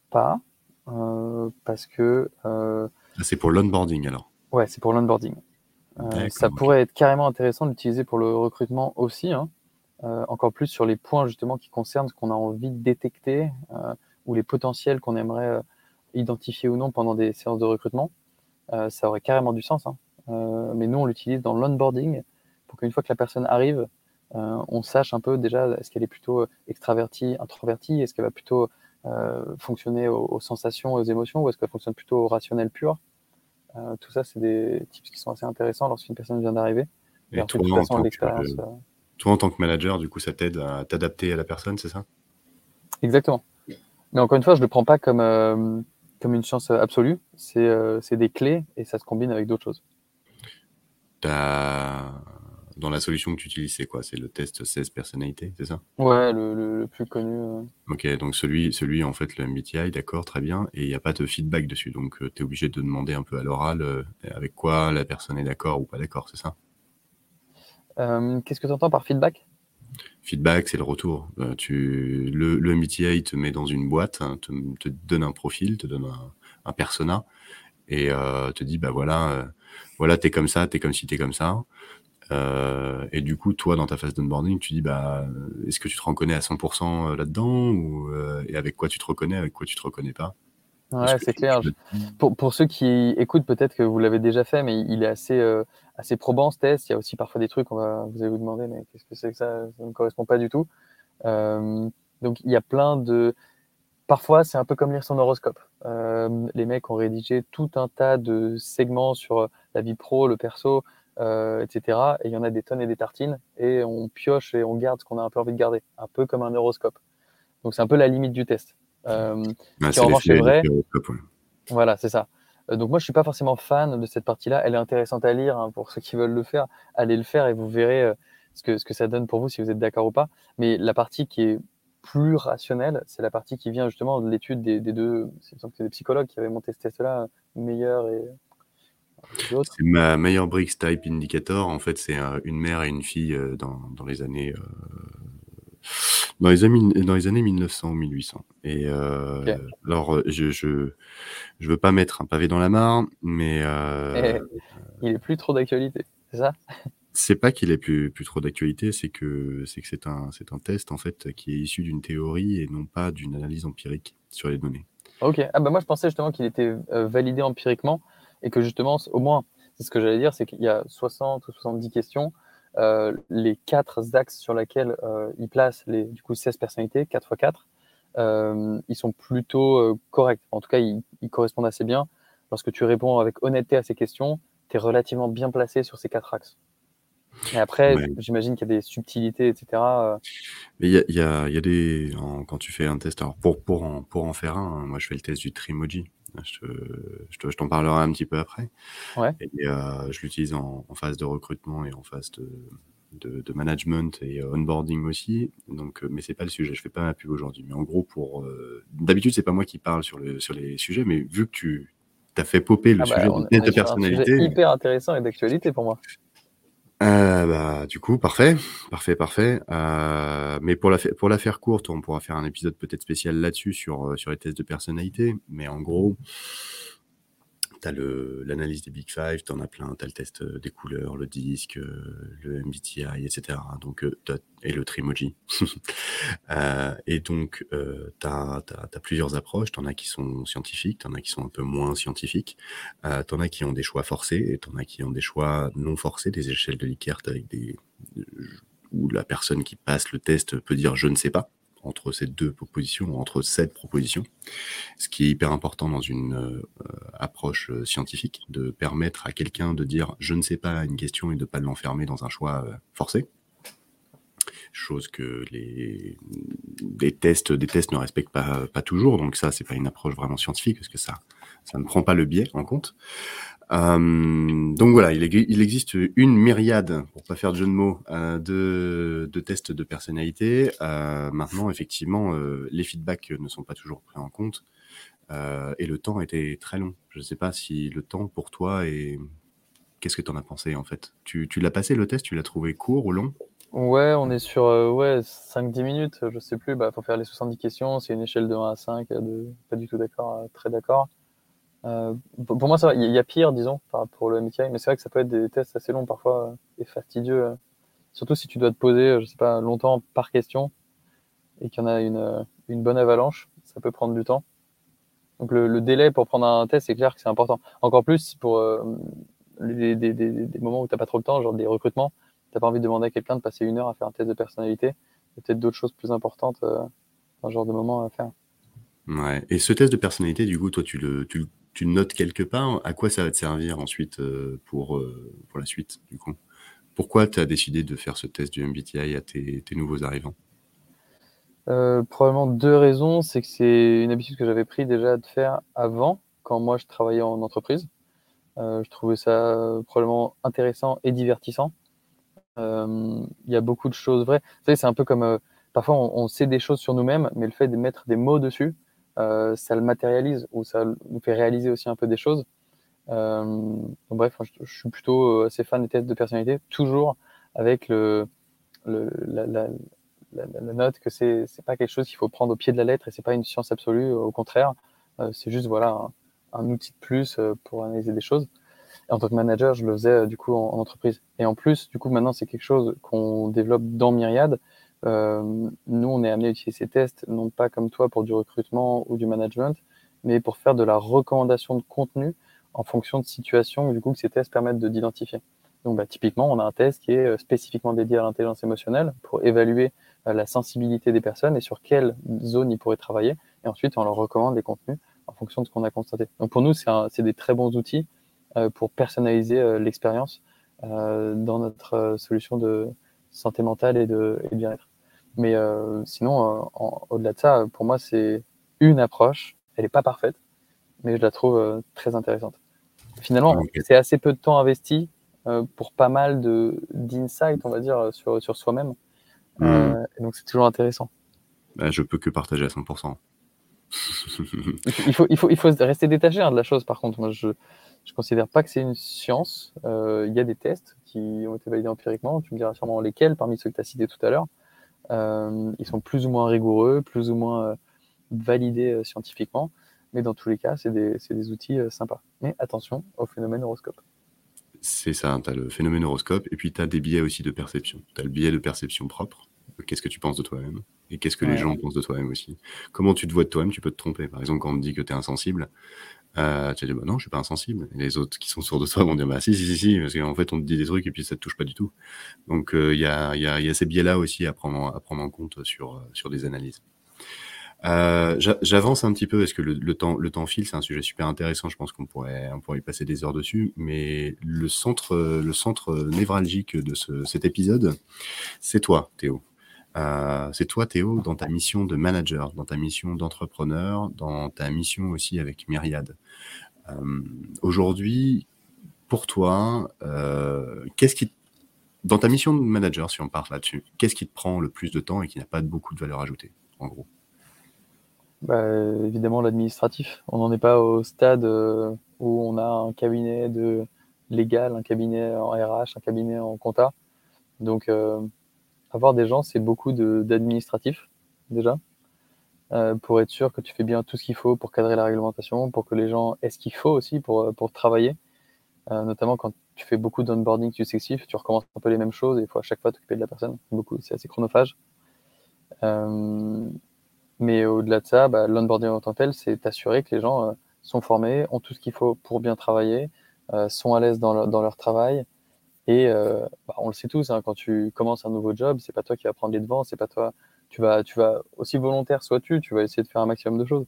pas parce que ah, c'est pour l'onboarding alors? Ouais, c'est pour l'onboarding. Euh, ça pourrait être carrément intéressant d'utiliser pour le recrutement aussi, hein. Euh, encore plus sur les points justement qui concernent ce qu'on a envie de détecter euh, ou les potentiels qu'on aimerait identifier ou non pendant des séances de recrutement. ça aurait carrément du sens. Hein. mais nous, on l'utilise dans l'onboarding pour qu'une fois que la personne arrive, on sache un peu déjà est-ce qu'elle est plutôt extravertie, introvertie, est-ce qu'elle va plutôt fonctionner aux, aux, sensations, aux émotions, ou est-ce qu'elle fonctionne plutôt au rationnel pur euh, tout ça, c'est des tips qui sont assez intéressants lorsqu'une personne vient d'arriver. Et, toi, en tant que, euh, toi, en tant que manager, du coup, ça t'aide à t'adapter à la personne, c'est ça? Exactement. Mais encore une fois, je ne le prends pas comme, euh, comme une chance absolue. C'est des clés et ça se combine avec d'autres choses. Dans la solution que tu utilises, c'est quoi? C'est le test 16 personnalités, c'est ça? Ouais, le, plus connu. Euh. Ok, donc celui, celui, en fait, le MBTI, d'accord, très bien. Et il n'y a pas de feedback dessus. Donc, euh, tu es obligé de demander un peu à l'oral euh, avec quoi la personne est d'accord ou pas d'accord, c'est ça? Qu'est-ce que tu entends par feedback? Feedback, c'est le retour. tu, le, MBTI te met dans une boîte, hein, te, donne un profil, te donne un, persona et te dit, bah voilà, voilà, t'es comme ça, t'es comme si t'es comme ça. Euh, et du coup, toi, dans ta phase d'onboarding, tu dis, bah, est-ce que tu te reconnais à 100% euh, là-dedans ou euh, et avec quoi tu te reconnais, avec quoi tu te reconnais pas? Ouais, c'est clair. Pour, pour, ceux qui écoutent, peut-être que vous l'avez déjà fait, mais il est assez, assez probant ce test. Il y a aussi parfois des trucs, on va, vous allez vous demander, mais qu'est-ce que c'est que ça? Ça ne correspond pas du tout. donc, il y a plein de. Parfois, c'est un peu comme lire son horoscope. les mecs ont rédigé tout un tas de segments sur la vie pro, le perso, euh, etc. Et il y en a des tonnes et des tartines, et on pioche et on garde ce qu'on a un peu envie de garder, un peu comme un horoscope. Donc c'est un peu la limite du test. Euh, bah, en revanche c'est vrai. Voilà, c'est ça. Euh, donc moi je suis pas forcément fan de cette partie-là. Elle est intéressante à lire hein, pour ceux qui veulent le faire. Allez le faire et vous verrez euh, ce que ce que ça donne pour vous si vous êtes d'accord ou pas. Mais la partie qui est plus rationnelle, c'est la partie qui vient justement de l'étude des, deux. C'est des psychologues qui avaient monté ce test-là, meilleur et c'est ma meilleure Briggs Type Indicator. En fait, c'est une mère et une fille euh, dans, dans les années euh, dans les années dans les années 1900 1800. Et euh, alors, je, je je veux pas mettre un pavé dans la mare, mais eh, il est plus trop d'actualité, c'est ça? C'est pas qu'il est plus plus trop d'actualité, c'est que c'est que c'est un c'est un test en fait qui est issu d'une théorie et non pas d'une analyse empirique sur les données. Ok. Ah bah moi je pensais justement qu'il était validé empiriquement et que justement, au moins, c'est ce que j'allais dire, c'est qu'il y a 60 ou 70 questions. Euh, les quatre axes sur lesquels euh, ils placent les du coup 16 personnalités, 4 x 4, euh, ils sont plutôt euh, corrects. En tout cas, ils, ils, correspondent assez bien. Lorsque tu réponds avec honnêteté à ces questions, tu es relativement bien placé sur ces quatre axes. Et après, j'imagine qu'il y a des subtilités, etc. Mais il y a, y, a, y a, des. quand tu fais un test, alors pour, pour, en, pour en faire un, moi je fais le test du Trimoji. Je, je, t'en parlerai un petit peu après. Ouais. Et euh, je l'utilise en, en, phase de recrutement et en phase de, de, de management et onboarding aussi. Donc, euh, mais c'est pas le sujet. Je fais pas ma pub aujourd'hui. Mais en gros, pour d'habitude, c'est pas moi qui parle sur, le, sur les sujets, mais vu que tu as fait popper le ah bah, sujet de personnalité. C'est hyper intéressant et d'actualité pour moi. Euh, bah, du coup, parfait, parfait, parfait. Euh, mais pour la, pour la faire courte, on pourra faire un épisode peut-être spécial là-dessus sur, euh, sur les tests de personnalité. Mais en gros, tu as l'analyse des Big Five, tu en as plein, tu as le test euh, des couleurs, le disque, euh, le MBTI, etc. Donc, euh, et le Trimoji. et donc, tu as, plusieurs approches, tu en as qui sont scientifiques, tu en as qui sont un peu moins scientifiques, tu en as qui ont des choix forcés, et tu en as qui ont des choix non forcés, des échelles de Likert avec des où la personne qui passe le test peut dire je ne sais pas entre ces deux propositions, entre cette proposition, ce qui est hyper important dans une euh, approche euh, scientifique, de permettre à quelqu'un de dire je ne sais pas une question et de ne pas l'enfermer dans un choix euh, forcé. Chose que les, tests, des tests ne respectent pas, pas toujours, donc ça c'est pas une approche vraiment scientifique parce que ça, ça ne prend pas le biais en compte. Euh, donc voilà, il, il, existe une myriade, pour pas faire de jeu de mots, euh, de, tests de personnalité. Euh, maintenant, effectivement, les feedbacks ne sont pas toujours pris en compte et le temps était très long. Je ne sais pas si le temps pour toi est... Qu'est-ce que tu en as pensé en fait? Tu, l'as passé le test? Tu l'as trouvé court ou long? Ouais, on est sur ouais, 5-10 minutes, je sais plus. Bah, faut faire les 70 questions. C'est une échelle de 1 à 5, de... pas du tout d'accord, très d'accord. Euh, pour moi, ça va. Il y a pire, disons, pour le MBTI, mais c'est vrai que ça peut être des tests assez longs parfois euh, et fastidieux. Euh. Surtout si tu dois te poser, je sais pas, longtemps par question et qu'il y en a une, une bonne avalanche, ça peut prendre du temps. Donc le, délai pour prendre un test, c'est clair que c'est important. Encore plus pour des, des, des, moments où tu n'as pas trop le temps, genre des recrutements, tu n'as pas envie de demander à quelqu'un de passer une heure à faire un test de personnalité. Il y a peut-être d'autres choses plus importantes dans ce genre de moment à faire. Ouais. Et ce test de personnalité, du coup, toi, tu le tu notes quelque part, à quoi ça va te servir ensuite euh, pour, euh, pour la suite, du coup? Pourquoi tu as décidé de faire ce test du MBTI à tes, nouveaux arrivants? Euh, Probablement deux raisons. C'est que c'est une habitude que j'avais pris déjà de faire avant, quand moi je travaillais en entreprise. je trouvais ça probablement intéressant et divertissant. Il y a beaucoup de choses vraies. Vous savez, c'est un peu comme parfois on, sait des choses sur nous-mêmes, mais le fait de mettre des mots dessus, euh, ça le matérialise ou ça nous fait réaliser aussi un peu des choses. Euh, bref, je, suis plutôt euh, assez fan des tests de personnalité, toujours avec le, la, note que c'est c'est pas quelque chose qu'il faut prendre au pied de la lettre et c'est pas une science absolue. Au contraire, c'est juste voilà un, outil de plus pour analyser des choses. En tant que manager, je le faisais du coup en, en entreprise. Et en plus, du coup, maintenant, c'est quelque chose qu'on développe dans Myriad. Euh, nous, on est amené à utiliser ces tests, non pas comme toi pour du recrutement ou du management, mais pour faire de la recommandation de contenu en fonction de situations du coup que ces tests permettent de d'identifier. Donc, bah, typiquement, on a un test qui est euh, spécifiquement dédié à l'intelligence émotionnelle pour évaluer euh, la sensibilité des personnes et sur quelle zone ils pourraient travailler. Et ensuite, on leur recommande les contenus en fonction de ce qu'on a constaté. Donc, pour nous, c'est des très bons outils pour personnaliser l'expérience dans notre solution de santé mentale et de bien-être. Mais euh, sinon, euh, au-delà de ça, pour moi, c'est une approche. Elle n'est pas parfaite, mais je la trouve euh, très intéressante. Finalement, c'est assez peu de temps investi pour pas mal d'insights, on va dire, sur, sur soi-même. Hmm. donc, c'est toujours intéressant. Bah, je peux que partager à 100%. il, faut, il, faut, il faut rester détaché hein, de la chose, par contre. Moi, je ne considère pas que c'est une science. Il y a des tests qui ont été validés empiriquement. Tu me diras sûrement lesquels parmi ceux que tu as cités tout à l'heure. Euh, ils sont plus ou moins rigoureux, plus ou moins euh, validés euh, scientifiquement. Mais dans tous les cas, c'est des, des, outils sympas. Mais attention au phénomène horoscope. C'est ça, tu as le phénomène horoscope et puis tu as des biais aussi de perception. Tu as le biais de perception propre. Qu'est-ce que tu penses de toi-même Et qu'est-ce que les gens pensent de toi-même aussi Comment tu te vois de toi-même Tu peux te tromper. Par exemple, quand on te dit que tu es insensible, euh, tu vas dire, bah non, je suis pas insensible. Et les autres qui sont autour de toi vont dire, bah si, si, si, si, parce qu'en fait, on te dit des trucs et puis ça te touche pas du tout. Donc, il y, a, y, a, ces biais-là aussi à prendre, à prendre en compte sur, sur des analyses. Euh, j'avance un petit peu parce que le, temps, le temps file, c'est un sujet super intéressant. Je pense qu'on pourrait, on pourrait y passer des heures dessus. Mais le centre, le centre névralgique de ce, cet épisode, c'est toi, Théo. Euh, c'est toi, Théo, dans ta mission de manager, dans ta mission d'entrepreneur, dans ta mission aussi avec Myriad. Euh, aujourd'hui, pour toi, euh, qu'est-ce qui, dans ta mission de manager, si on part là-dessus, qu'est-ce qui te prend le plus de temps et qui n'a pas beaucoup de valeur ajoutée, en gros? Bah, Évidemment, l'administratif. On n'en est pas au stade où on a un cabinet de légal, un cabinet en RH, un cabinet en compta. Donc, avoir des gens, c'est beaucoup d'administratif, déjà, euh, pour être sûr que tu fais bien tout ce qu'il faut pour cadrer la réglementation, pour que les gens aient ce qu'il faut aussi pour, euh, pour travailler. Euh, notamment quand tu fais beaucoup d'onboarding successif, tu recommences un peu les mêmes choses et il faut à chaque fois t'occuper de la personne. C'est assez chronophage. mais au-delà de ça, bah, l'onboarding en tant que tel, c'est t'assurer que les gens sont formés, ont tout ce qu'il faut pour bien travailler, sont à l'aise dans, dans leur travail et euh, bah, on le sait tous, hein, quand tu commences un nouveau job, c'est pas toi qui vas prendre les devants, c'est pas toi. Tu vas, tu vas aussi volontaire sois-tu, tu vas essayer de faire un maximum de choses.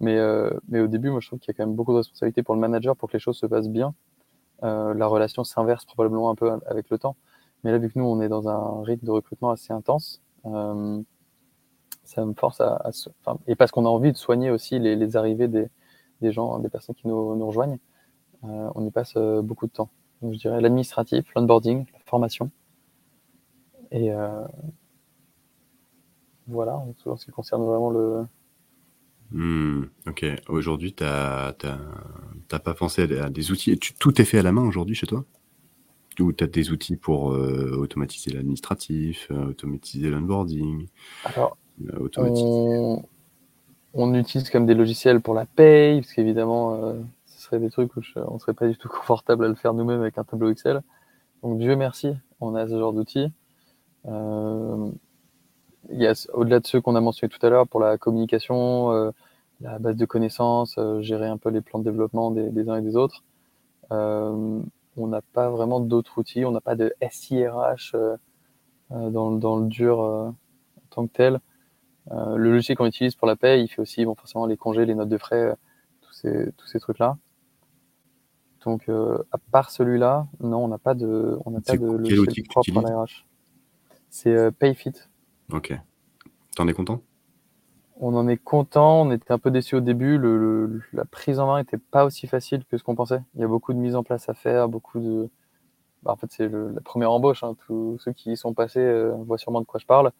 Mais, euh, mais au début, moi, je trouve qu'il y a quand même beaucoup de responsabilités pour le manager pour que les choses se passent bien. Euh, la relation s'inverse probablement un peu avec le temps. Mais là, vu que nous, on est dans un rythme de recrutement assez intense, ça me force à, et parce qu'on a envie de soigner aussi les, les arrivées des, des, gens, des personnes qui nous, nous rejoignent, on y passe beaucoup de temps. Donc, je dirais l'administratif, l'onboarding, la formation. Et euh, voilà, en ce qui concerne vraiment le. Hmm, ok. Aujourd'hui, tu n'as pas pensé à des outils? tout est fait à la main aujourd'hui chez toi? Ou tu as des outils pour euh, automatiser l'administratif, euh, automatiser l'onboarding Alors, on... on, utilise comme des logiciels pour la paye, parce qu'évidemment, serait des trucs où on ne serait pas du tout confortable à le faire nous-mêmes avec un tableau Excel. Donc Dieu merci, on a ce genre d'outils. Euh, au-delà de ceux qu'on a mentionnés tout à l'heure pour la communication, euh, la base de connaissances, euh, gérer un peu les plans de développement des, uns et des autres. on n'a pas vraiment d'autres outils, on n'a pas de SIRH dans, le dur en tant que tel. le logiciel qu'on utilise pour la paie, il fait aussi forcément les congés, les notes de frais, tous ces trucs-là. Donc, euh, à part celui-là, non, on n'a pas de, on n'a pas de logiciel propre à la RH. C'est euh, Payfit. Ok. T'en es content? On en est content. On était un peu déçu au début. Le, la prise en main n'était pas aussi facile que ce qu'on pensait. Il y a beaucoup de mise en place à faire, beaucoup de. Bah, en fait, c'est la première embauche. Hein. Tous ceux qui y sont passés euh, voient sûrement de quoi je parle.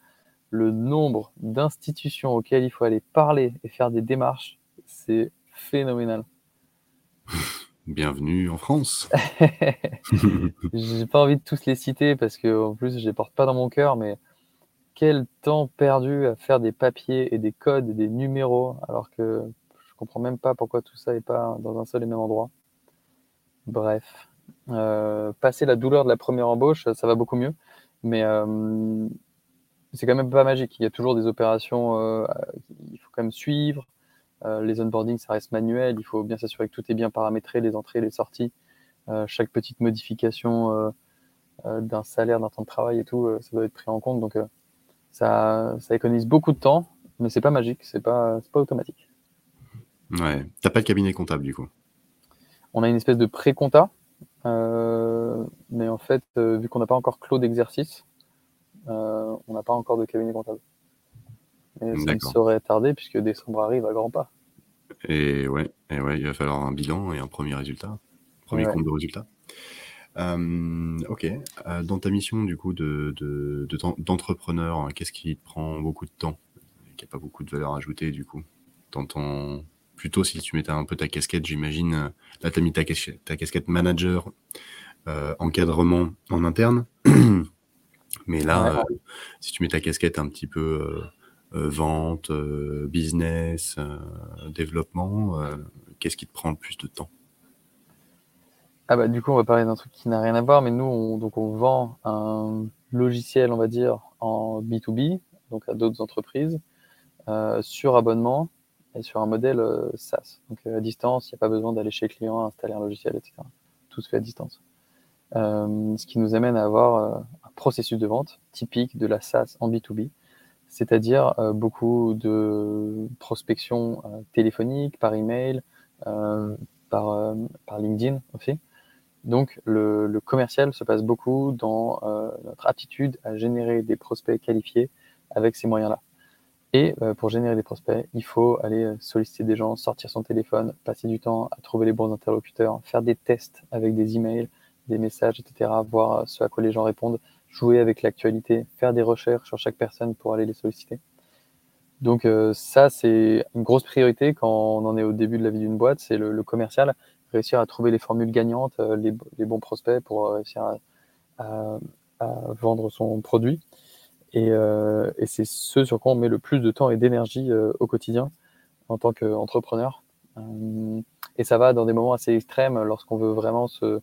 Le nombre d'institutions auxquelles il faut aller parler et faire des démarches, c'est phénoménal. Bienvenue en France. j'ai pas envie de tous les citer parce que en plus je les porte pas dans mon cœur, mais quel temps perdu à faire des papiers et des codes et des numéros alors que je comprends même pas pourquoi tout ça est pas dans un seul et même endroit. Bref, euh, passer la douleur de la première embauche, ça va beaucoup mieux, mais euh, c'est quand même pas magique. Il y a toujours des opérations, euh, il faut quand même suivre. Euh, les onboarding, ça reste manuel. Il faut bien s'assurer que tout est bien paramétré, les entrées, les sorties. Euh, chaque petite modification euh, d'un salaire, d'un temps de travail et tout, ça doit être pris en compte. Donc, ça, ça économise beaucoup de temps, mais c'est pas magique, c'est pas, pas automatique. Ouais. T'as pas de cabinet comptable du coup? On a une espèce de pré-compta, mais en fait, vu qu'on n'a pas encore clos d'exercice, on n'a pas encore de cabinet comptable. Et ça ne saurait tarder puisque décembre arrive à grands pas. Et ouais, et ouais, il va falloir un bilan et un premier résultat, premier compte de résultat. Euh, ok. Euh, dans ta mission du coup de, d'entrepreneur, hein, qu'est-ce qui te prend beaucoup de temps, qui n'a pas beaucoup de valeur ajoutée du coup? T'entends plutôt si tu mettais un peu ta casquette, j'imagine. Euh, là, tu as mis ta, ta casquette manager, encadrement en interne. Mais là, si tu mets ta casquette un petit peu euh, vente, euh, business, euh, développement, qu'est-ce qui te prend le plus de temps? Ah bah, du coup, on va parler d'un truc qui n'a rien à voir, mais nous, on, donc on vend un logiciel, on va dire, en B2B, donc à d'autres entreprises, sur abonnement et sur un modèle SaaS. Donc à distance, il n'y a pas besoin d'aller chez le client, installer un logiciel, etc. Tout se fait à distance. ce qui nous amène à avoir un processus de vente typique de la SaaS en B2B c'est-à-dire beaucoup de prospection téléphonique, par email, par, par LinkedIn aussi. Donc le, commercial se passe beaucoup dans notre aptitude à générer des prospects qualifiés avec ces moyens-là. Et pour générer des prospects, il faut aller solliciter des gens, sortir son téléphone, passer du temps à trouver les bons interlocuteurs, faire des tests avec des emails, des messages, etc., voir ce à quoi les gens répondent, jouer avec l'actualité, faire des recherches sur chaque personne pour aller les solliciter. Donc euh, ça, c'est une grosse priorité quand on en est au début de la vie d'une boîte, c'est le, commercial, réussir à trouver les formules gagnantes, euh, les, bons prospects pour réussir à, vendre son produit. Et, euh, et c'est ce sur quoi on met le plus de temps et d'énergie au quotidien en tant qu'entrepreneur. et ça va dans des moments assez extrêmes lorsqu'on veut vraiment se,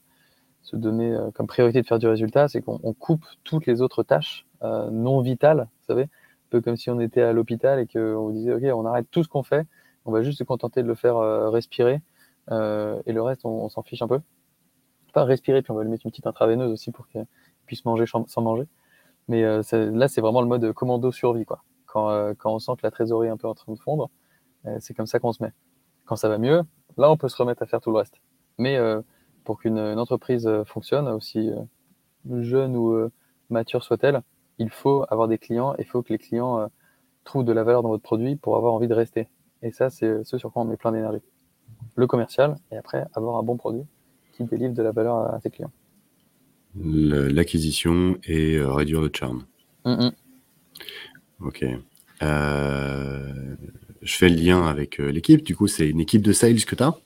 se donner euh, comme priorité de faire du résultat, c'est qu'on coupe toutes les autres tâches euh, non vitales, vous savez, un peu comme si on était à l'hôpital et qu'on disait, OK, on arrête tout ce qu'on fait, on va juste se contenter de le faire euh, respirer, et le reste, on, s'en fiche un peu. Pas respirer, puis on va lui mettre une petite intraveineuse aussi pour qu'il puisse manger sans manger. Mais là, c'est vraiment le mode commando survie, quoi. Quand, quand, on sent que la trésorerie est un peu en train de fondre, c'est comme ça qu'on se met. Quand ça va mieux, là, on peut se remettre à faire tout le reste. Mais pour qu'une entreprise euh, fonctionne, aussi euh, jeune ou euh, mature soit-elle, il faut avoir des clients, il faut que les clients trouvent de la valeur dans votre produit pour avoir envie de rester. Et ça, c'est ce sur quoi on met plein d'énergie. Le commercial, et après, avoir un bon produit qui délivre de la valeur à ses clients. L'acquisition et réduire le charme. Ok. je fais le lien avec l'équipe. Du coup, c'est une équipe de sales que tu as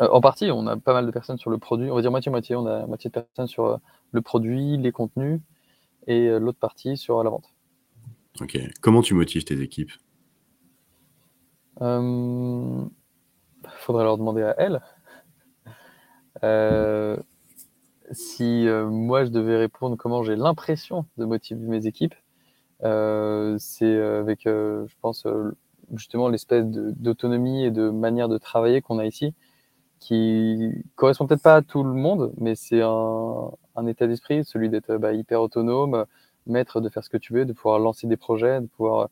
euh, en partie, on a pas mal de personnes sur le produit. On va dire moitié-moitié. On a moitié de personnes sur euh, le produit, les contenus, et euh, l'autre partie sur la vente. Ok. Comment tu motives tes équipes? Il faudrait leur demander à elles. si moi je devais répondre comment j'ai l'impression de motiver mes équipes, c'est avec, je pense, justement l'espèce d'autonomie et de manière de travailler qu'on a ici qui correspond peut-être pas à tout le monde, mais c'est un, état d'esprit, celui d'être bah, hyper autonome, maître de faire ce que tu veux, de pouvoir lancer des projets, de pouvoir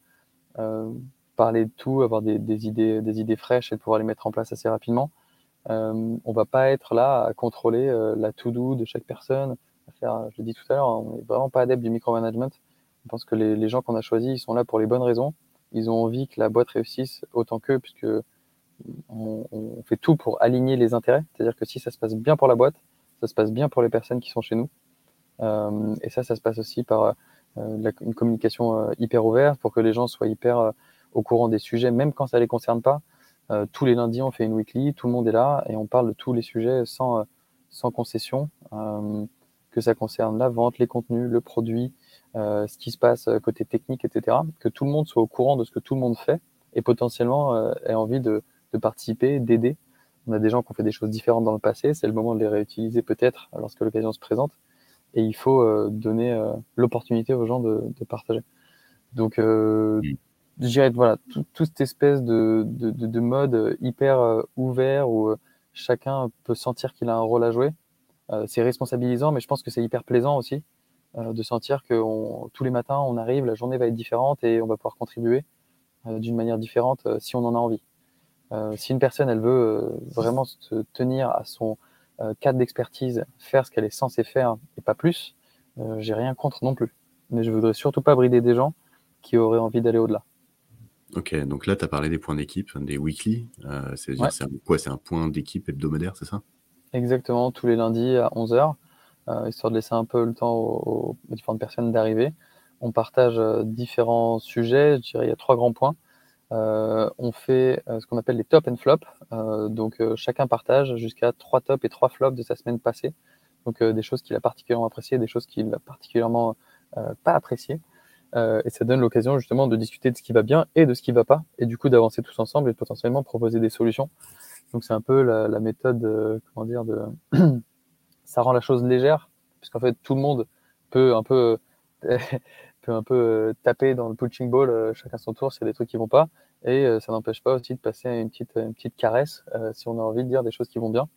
euh, parler de tout, avoir des, idées, des idées fraîches et de pouvoir les mettre en place assez rapidement. Euh, on va pas être là à contrôler euh, la to-do de chaque personne. Je l'ai dit tout à l'heure, on n'est vraiment pas adepte du micromanagement. Je pense que les, les gens qu'on a choisis, ils sont là pour les bonnes raisons. Ils ont envie que la boîte réussisse autant qu'eux, puisque on, fait tout pour aligner les intérêts. C'est-à-dire que si ça se passe bien pour la boîte, ça se passe bien pour les personnes qui sont chez nous. Euh, et ça, ça se passe aussi par euh, une communication euh, hyper ouverte pour que les gens soient hyper au courant des sujets, même quand ça les concerne pas. tous les lundis, on fait une weekly, tout le monde est là et on parle de tous les sujets sans, sans concession, que ça concerne la vente, les contenus, le produit, ce qui se passe côté technique, etc. Que tout le monde soit au courant de ce que tout le monde fait et potentiellement ait envie de, de participer, d'aider. On a des gens qui ont fait des choses différentes dans le passé, c'est le moment de les réutiliser peut-être lorsque l'occasion se présente. Et il faut euh, donner euh, l'opportunité aux gens de, partager. Donc, euh, mm. je dirais voilà, toute cette espèce de, de, mode hyper ouvert où chacun peut sentir qu'il a un rôle à jouer. c'est responsabilisant, mais je pense que c'est hyper plaisant aussi de sentir que tous les matins, on arrive, la journée va être différente et on va pouvoir contribuer d'une manière différente si on en a envie. Euh, si une personne, elle veut euh, vraiment se tenir à son euh, cadre d'expertise, faire ce qu'elle est censée faire et pas plus, j'ai rien contre non plus. Mais je voudrais surtout pas brider des gens qui auraient envie d'aller au-delà. Ok, donc là, tu as parlé des points d'équipe, des weekly. c'est quoi C'est un point d'équipe hebdomadaire, c'est ça? Exactement, tous les lundis à 11h, histoire de laisser un peu le temps aux, aux différentes personnes d'arriver. On partage différents sujets, je dirais il y a trois grands points. Euh, on fait euh, ce qu'on appelle les top and flop. Euh, donc chacun partage jusqu'à trois tops et trois flops de sa semaine passée. Donc des choses qu'il a particulièrement appréciées, des choses qu'il a particulièrement pas appréciées. et ça donne l'occasion justement de discuter de ce qui va bien et de ce qui va pas, et du coup d'avancer tous ensemble et de potentiellement proposer des solutions. Donc c'est un peu la, méthode, comment dire, de ça rend la chose légère, puisqu'en fait tout le monde peut un peu peut un peu euh, taper dans le punching ball euh, chacun son tour s'il y a des trucs qui vont pas. Et euh, ça n'empêche pas aussi de passer à une petite, une petite caresse si on a envie de dire des choses qui vont bien.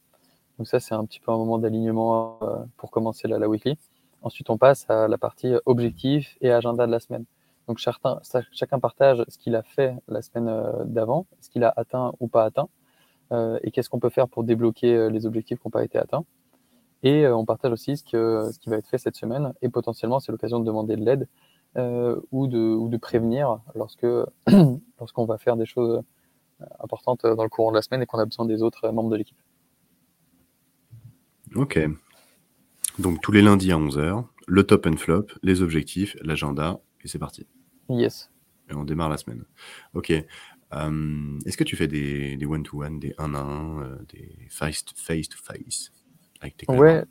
Donc ça, c'est un petit peu un moment d'alignement pour commencer la, weekly. Ensuite, on passe à la partie objectif et agenda de la semaine. Donc chacun, chacun partage ce qu'il a fait la semaine d'avant, ce qu'il a atteint ou pas atteint, et qu'est-ce qu'on peut faire pour débloquer les objectifs qui n'ont pas été atteints. Et on partage aussi ce, que, ce qui va être fait cette semaine, et potentiellement c'est l'occasion de demander de l'aide ou, de, ou de prévenir lorsque lorsqu'on va faire des choses importantes dans le courant de la semaine et qu'on a besoin des autres membres de l'équipe. Ok. Donc tous les lundis à 11h, le top and flop, les objectifs, l'agenda, et c'est parti. Yes. Et on démarre la semaine. Ok. Euh, est-ce que tu fais des one-to-one, des 1 à 1, euh, des face-to-face avec tes Ouais,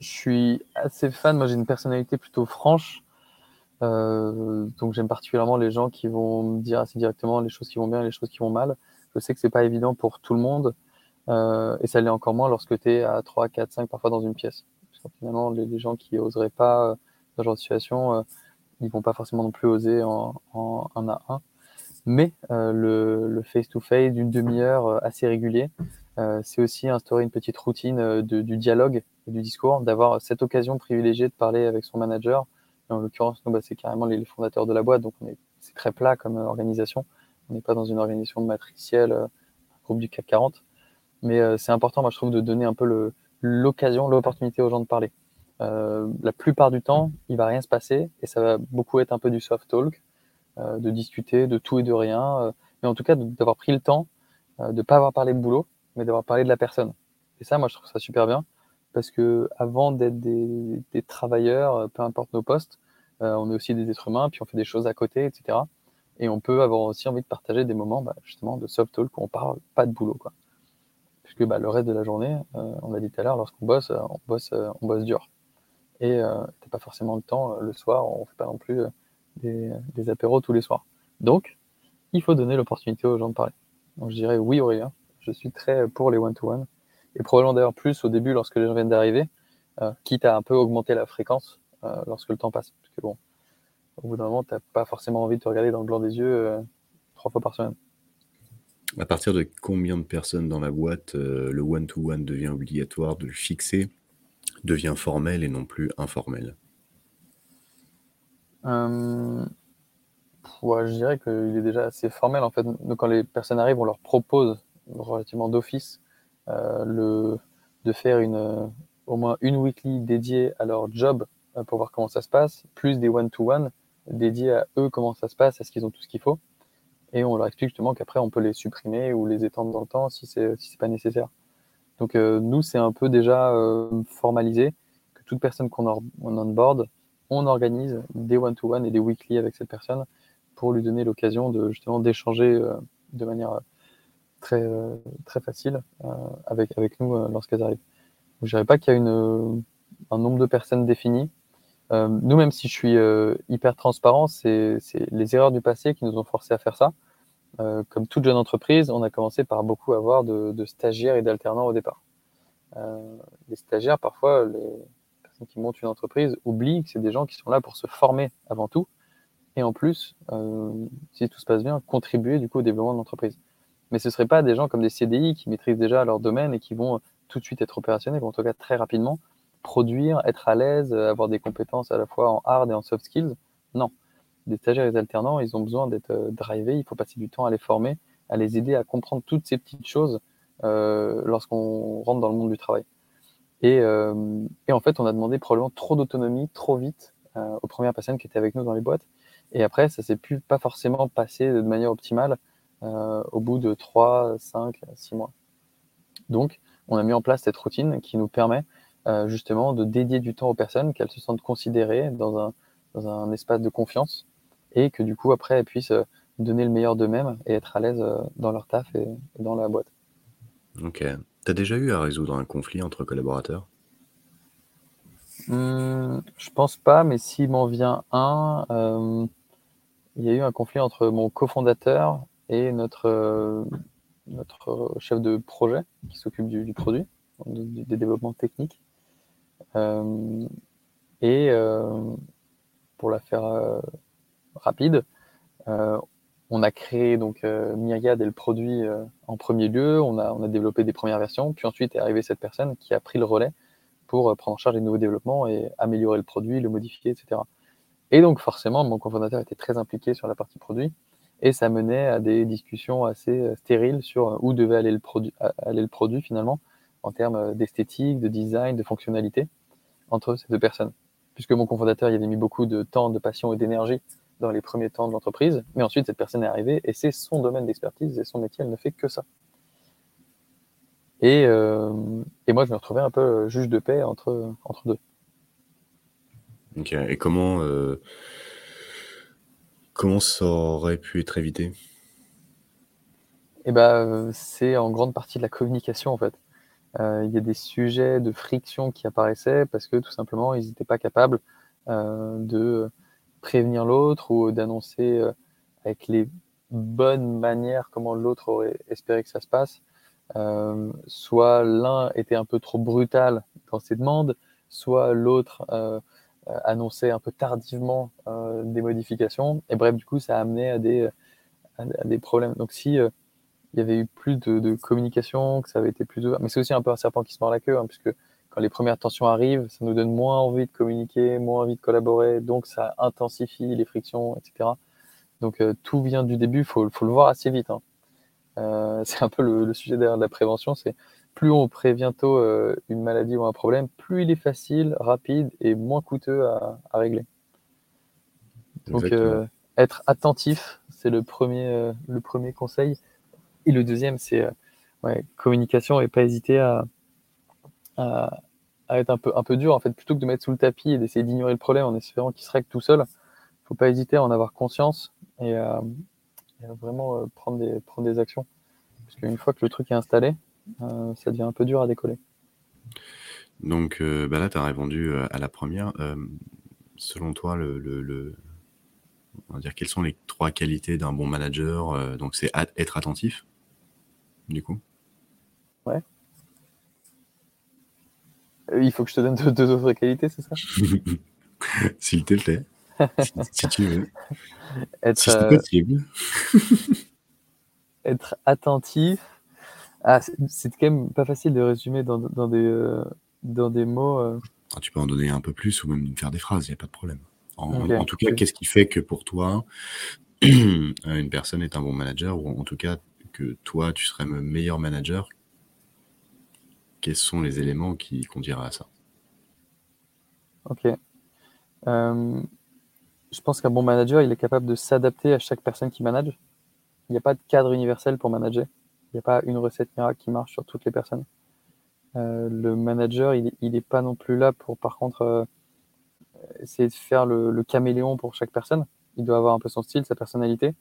je suis assez fan. Moi, j'ai une personnalité plutôt franche. Euh, donc, j'aime particulièrement les gens qui vont me dire assez directement les choses qui vont bien et les choses qui vont mal. Je sais que c'est pas évident pour tout le monde. et ça l'est encore moins lorsque tu es à 3, 4, 5 parfois dans une pièce finalement, les, gens qui oseraient pas euh, dans ce genre de situation, euh, ils vont pas forcément non plus oser en, un à un. Mais euh, le face-to-face d'une demi-heure assez régulier, c'est aussi instaurer une petite routine du dialogue et du discours, d'avoir cette occasion privilégiée de parler avec son manager. En l'occurrence, bah, c'est carrément les, fondateurs de la boîte, donc c'est très plat comme organisation. On n'est pas dans une organisation matricielle, un groupe du CAC 40. Mais c'est important, moi, je trouve, de donner un peu l'occasion, l'opportunité aux gens de parler. Euh, la plupart du temps, il va rien se passer et ça va beaucoup être un peu du soft talk, euh, de discuter de tout et de rien, euh, mais en tout cas d'avoir pris le temps de ne pas avoir parlé de boulot, mais d'avoir parlé de la personne. Et ça, moi, je trouve ça super bien parce que avant d'être des, travailleurs, peu importe nos postes, on est aussi des êtres humains, puis on fait des choses à côté, etc. Et on peut avoir aussi envie de partager des moments, bah, justement, de soft talk où on parle pas de boulot, quoi puisque bah, le reste de la journée, euh, on l'a dit tout à l'heure, lorsqu'on bosse, euh, on bosse, euh, dur. Et tu pas forcément le temps le soir, on fait pas non plus des, apéros tous les soirs. Donc, il faut donner l'opportunité aux gens de parler. Donc je dirais oui Aurélien, je suis très pour les one-to-one, et probablement d'ailleurs plus au début lorsque les gens viennent d'arriver, quitte à un peu augmenter la fréquence lorsque le temps passe. Parce que bon, au bout d'un moment, tu n'as pas forcément envie de te regarder dans le blanc des yeux trois fois par semaine. À partir de combien de personnes dans la boîte euh, le one-to-one devient obligatoire de le fixer, devient formel et non plus informel? Euh, Je dirais qu'il est déjà assez formel. En fait, quand les personnes arrivent, on leur propose relativement d'office euh, le, de faire une, au moins une weekly dédiée à leur job pour voir comment ça se passe, plus des one-to-one dédiés à eux, comment ça se passe, est-ce qu'ils ont tout ce qu'il faut et on leur explique justement qu'après on peut les supprimer ou les étendre dans le temps si c'est si pas nécessaire. Donc euh, nous c'est un peu déjà euh, formalisé que toute personne qu'on on onboard, on organise des one-to-one et des weekly avec cette personne pour lui donner l'occasion de justement d'échanger euh, de manière très très facile avec avec nous lorsqu'elles arrivent. je dirais pas qu'il y a un nombre de personnes définies. nous, même si je suis hyper transparent, c'est les erreurs du passé qui nous ont forcé à faire ça. Euh, comme toute jeune entreprise, on a commencé par beaucoup avoir de, stagiaires et d'alternants au départ. Euh, les stagiaires, parfois, les personnes qui montent une entreprise oublient que c'est des gens qui sont là pour se former avant tout, et en plus, euh, si tout se passe bien, contribuer du coup au développement de l'entreprise. Mais ce ne seraient pas des gens comme des CDI qui maîtrisent déjà leur domaine et qui vont tout de suite être opérationnels, ou en tout cas très rapidement produire, être à l'aise, avoir des compétences à la fois en hard et en soft skills? Non, des stagiaires et des alternants, ils ont besoin d'être euh, drivés, il faut passer du temps à les former, à les aider à comprendre toutes ces petites choses euh, lorsqu'on rentre dans le monde du travail. Et, euh, en fait, on a demandé probablement trop d'autonomie, trop vite aux premières personnes qui étaient avec nous dans les boîtes. Et après, ça s'est pas forcément passer de manière optimale au bout de 3, 5, 6 mois. Donc, on a mis en place cette routine qui nous permet justement de dédier du temps aux personnes, qu'elles se sentent considérées dans un, dans un espace de confiance et que du coup, après, elles puissent euh, donner le meilleur d'eux-mêmes et être à l'aise euh, dans leur taf et, dans la boîte. Ok. Tu as déjà eu à résoudre un conflit entre collaborateurs? Mmh, Je pense pas, mais s'il m'en vient un, euh, il y a eu un conflit entre mon cofondateur et notre, notre chef de projet qui s'occupe du, produit, des développements techniques. et pour la faire rapide. Euh, on a créé donc euh, Myriad et le produit euh, en premier lieu. On a, on a développé des premières versions. Puis ensuite est arrivée cette personne qui a pris le relais pour prendre en charge les nouveaux développements et améliorer le produit, le modifier, etc. et donc forcément, mon cofondateur était très impliqué sur la partie produit, et ça menait à des discussions assez stériles sur où devait aller le produit, aller le produit finalement, en termes d'esthétique, de design, de fonctionnalité, entre ces deux personnes. Puisque mon cofondateur y avait mis beaucoup de temps, de passion et d'énergie dans les premiers temps de l'entreprise, mais ensuite cette personne est arrivée et c'est son domaine d'expertise et son métier, elle ne fait que ça. Et, euh, et, moi, je me retrouvais un peu juge de paix entre, entre deux. Ok, et comment, euh, comment ça aurait pu être évité? Eh ben, c'est en grande partie de la communication en fait. Euh, il y a des sujets de friction qui apparaissaient parce que tout simplement, ils n'étaient pas capables de prévenir l'autre ou d'annoncer avec les bonnes manières comment l'autre aurait espéré que ça se passe. Euh, soit l'un était un peu trop brutal dans ses demandes, soit l'autre euh, annonçait un peu tardivement euh, des modifications. Et bref, du coup, ça a amené à des, à, des problèmes. Donc, si il y avait eu plus de, communication, que ça avait été plus ouvert, mais c'est aussi un peu un serpent qui se mord la queue, hein, puisque quand les premières tensions arrivent, ça nous donne moins envie de communiquer, moins envie de collaborer, donc ça intensifie les frictions, etc. Donc tout vient du début, il faut, faut, le voir assez vite. Hein. Euh, c'est un peu le, sujet derrière de la prévention, c'est plus on prévient tôt euh, une maladie ou un problème, plus il est facile, rapide et moins coûteux à, régler. Donc euh, être attentif, c'est le premier, le premier conseil. Et le deuxième, c'est communication et pas hésiter à, à, être un peu, un peu dur. En fait, plutôt que de mettre sous le tapis et d'essayer d'ignorer le problème en espérant qu'il se règle tout seul, faut pas hésiter à en avoir conscience et, vraiment euh, prendre, des, prendre des actions. Parce qu'une fois que le truc est installé, euh, ça devient un peu dur à décoller. Donc euh, bah là, tu as répondu à la première. selon toi, le, le, on va dire, quelles sont les trois qualités d'un bon manager Donc, c'est être attentif, du coup? Ouais. Il faut que je te donne deux, autres qualités, c'est ça? S'il te plaît. si, tu veux. Être, euh, être attentif. Ah, c'est quand même pas facile de résumer dans, dans des, euh, dans des mots. Euh. Ah, tu peux en donner un peu plus ou même faire des phrases, il n'y a pas de problème. En, tout cas, qu'est-ce qui fait que pour toi, une personne est un bon manager ou en tout cas que toi, tu serais le meilleur manager? Quels sont les éléments qui conduiraient à ça? Ok je pense qu'un bon manager, il est capable de s'adapter à chaque personne qui manage. Il n'y a pas de cadre universel pour manager. N'y a pas une recette miracle qui marche sur toutes les personnes. Euh, le manager, il n'est pas non plus là pour, par contre, euh, essayer de faire le, caméléon pour chaque personne. Il doit avoir un peu son style, sa personnalité,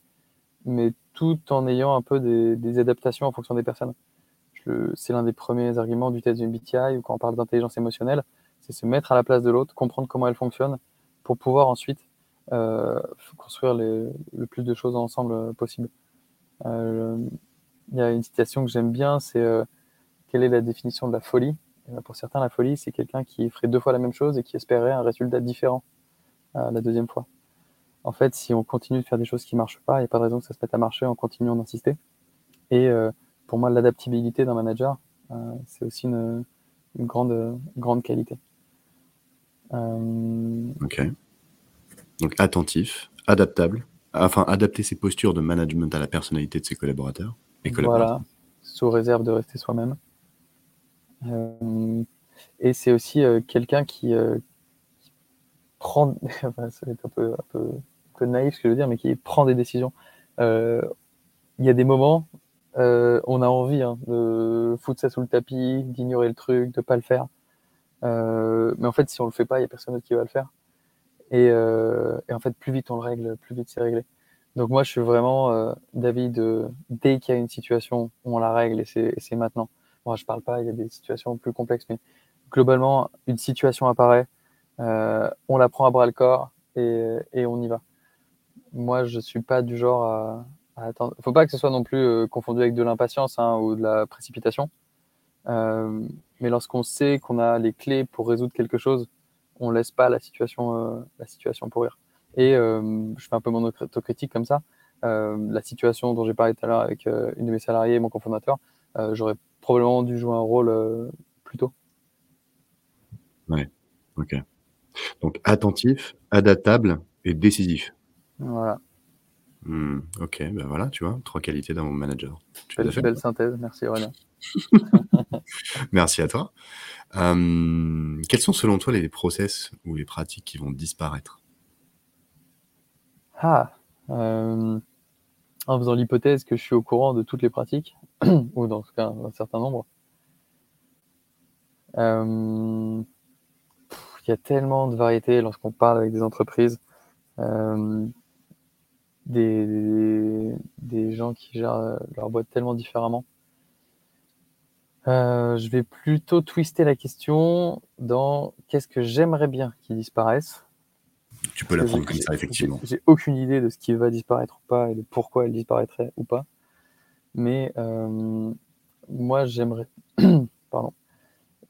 mais tout en ayant un peu des, adaptations en fonction des personnes. C'est l'un des premiers arguments du test du MBTI ou quand on parle d'intelligence émotionnelle, c'est se mettre à la place de l'autre, comprendre comment elle fonctionne, pour pouvoir ensuite euh, construire le plus de choses ensemble possible. Il y a une citation que j'aime bien, c'est quelle est la définition de la folie? Ben, Pour certains, la folie, c'est quelqu'un qui ferait deux fois la même chose et qui espérait un résultat différent la deuxième fois. En fait, si on continue de faire des choses qui marchent pas, il n'y a pas de raison que ça se mette à marcher en continuant d'insister. Et pour moi, l'adaptabilité d'un manager, c'est aussi une, une, grande, grande qualité. ok. Donc attentif, adaptable, enfin adapter ses postures de management à la personnalité de ses collaborateurs et Voilà, sous réserve de rester soi-même. Euh, et c'est aussi euh, quelqu'un qui, euh, prend, un peu, naïf ce que je veux dire, mais qui prend des décisions. Il y a des moments, on a envie hein, de foutre ça sous le tapis, d'ignorer le truc, de pas le faire. mais en fait, si on le fait pas, il y a personne d'autre qui va le faire. Euh, et, en fait, plus vite on le règle, plus vite c'est réglé. Donc moi, je suis vraiment euh, d'avis de dès qu'il y a une situation, on la règle et c'est maintenant. Moi, je parle pas, il y a des situations plus complexes, mais globalement, une situation apparaît, euh, on la prend à bras le corps et, et, on y va. Moi, je suis pas du genre à, à attendre. Faut pas que ce soit non plus euh, confondu avec de l'impatience hein, ou de la précipitation. Euh, mais lorsqu'on sait qu'on a les clés pour résoudre quelque chose, on laisse pas la situation, euh, la situation pourrir. Et euh, je fais un peu mon autocritique comme ça. Euh, la situation dont j'ai parlé tout à l'heure avec une de mes salariés et mon cofondateur, j'aurais probablement dû jouer un rôle plus tôt. Ouais, ok. Donc attentif, adaptable Et décisif. Voilà. Hmm, ok, ben voilà, tu vois, trois qualités d'un bon manager. Tu belle, belle synthèse, merci Aurélien. merci à toi. Euh, quels sont selon toi les process ou les pratiques qui vont disparaître? Ah, euh, en faisant l'hypothèse que je suis au courant de toutes les pratiques, ou dans tout cas un certain nombre. Euh, il y a tellement de variétés lorsqu'on parle avec des entreprises, euh, des, des, gens qui gèrent leur boîte tellement différemment. Je vais plutôt twister la question dans qu'est-ce que j'aimerais bien qu'ils disparaissent? Tu peux la prendre comme ça, effectivement. J'ai aucune idée de ce qui va disparaître ou pas et de pourquoi elle disparaîtrait ou pas. Mais euh, moi, j'aimerais, pardon,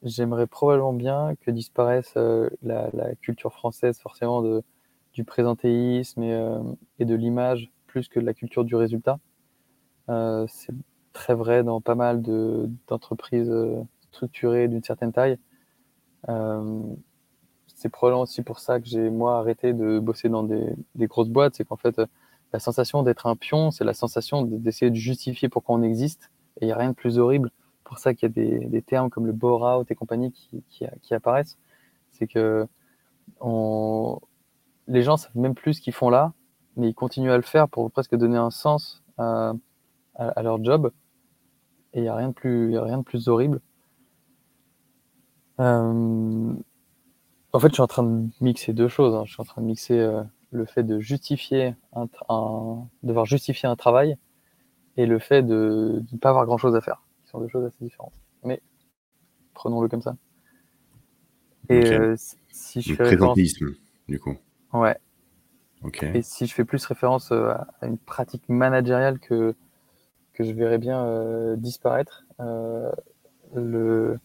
j'aimerais probablement bien que disparaisse euh, la, culture française, forcément, de, du présentéisme et, euh, et de l'image, plus que de la culture du résultat. C'est très vrai dans pas mal d'entreprises structurées d'une certaine taille. C'est probablement aussi pour ça que j'ai, moi, arrêté de bosser dans des, grosses boîtes. C'est qu'en fait, la sensation d'être un pion, c'est la sensation d'essayer de justifier pourquoi on existe. Et il n'y a rien de plus horrible pour ça qu'il y a des, termes comme le bore-out et compagnie qui, apparaissent. C'est que les gens savent même plus ce qu'ils font là, mais ils continuent à le faire pour presque donner un sens à, leur job. Et il n'y a, rien de plus, a rien de plus horrible. Euh, en fait, je suis en train de mixer deux choses. Hein. Je suis en train de mixer euh, le fait de justifier un, devoir justifier un travail et le fait de ne pas avoir grand chose à faire deux choses assez différentes. Mais prenons-le comme ça. Et euh, si je fais référence... du coup. Ouais. Ok. Et si je fais plus référence euh, à une pratique managériale que, que je verrais bien euh, disparaître, le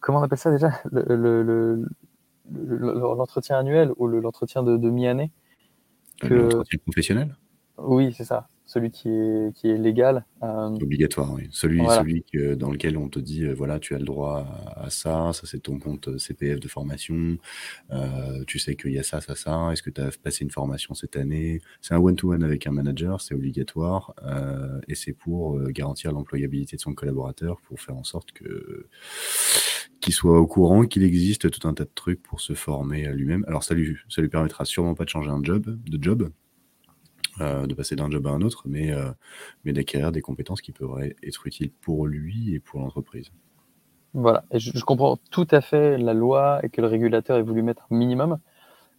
comment on appelle ça déjà l'entretien le, annuel ou l'entretien de, de mi-année. L'entretien professionnel? Oui, c'est ça celui qui est, qui est légal. Euh, Obligatoire, oui. Celui, celui que, dans lequel on te dit, euh, voilà, tu as le droit à, ça, ça c'est ton compte euh, CPF de formation, tu sais qu'il y a ça, ça, ça, est-ce que tu as passé une formation cette année? C'est un one-to-one avec un manager, c'est obligatoire, et c'est pour garantir l'employabilité de son collaborateur, pour faire en sorte que qu'il soit au courant qu'il existe tout un tas de trucs pour se former à lui-même. Alors ça lui, ça lui permettra sûrement pas de changer un job, de job, euh, de passer d'un job à un autre, mais, euh, mais d'acquérir des compétences qui pourraient être utiles pour lui et pour l'entreprise. Voilà, et je, comprends tout à fait la loi et que le régulateur ait voulu mettre un minimum,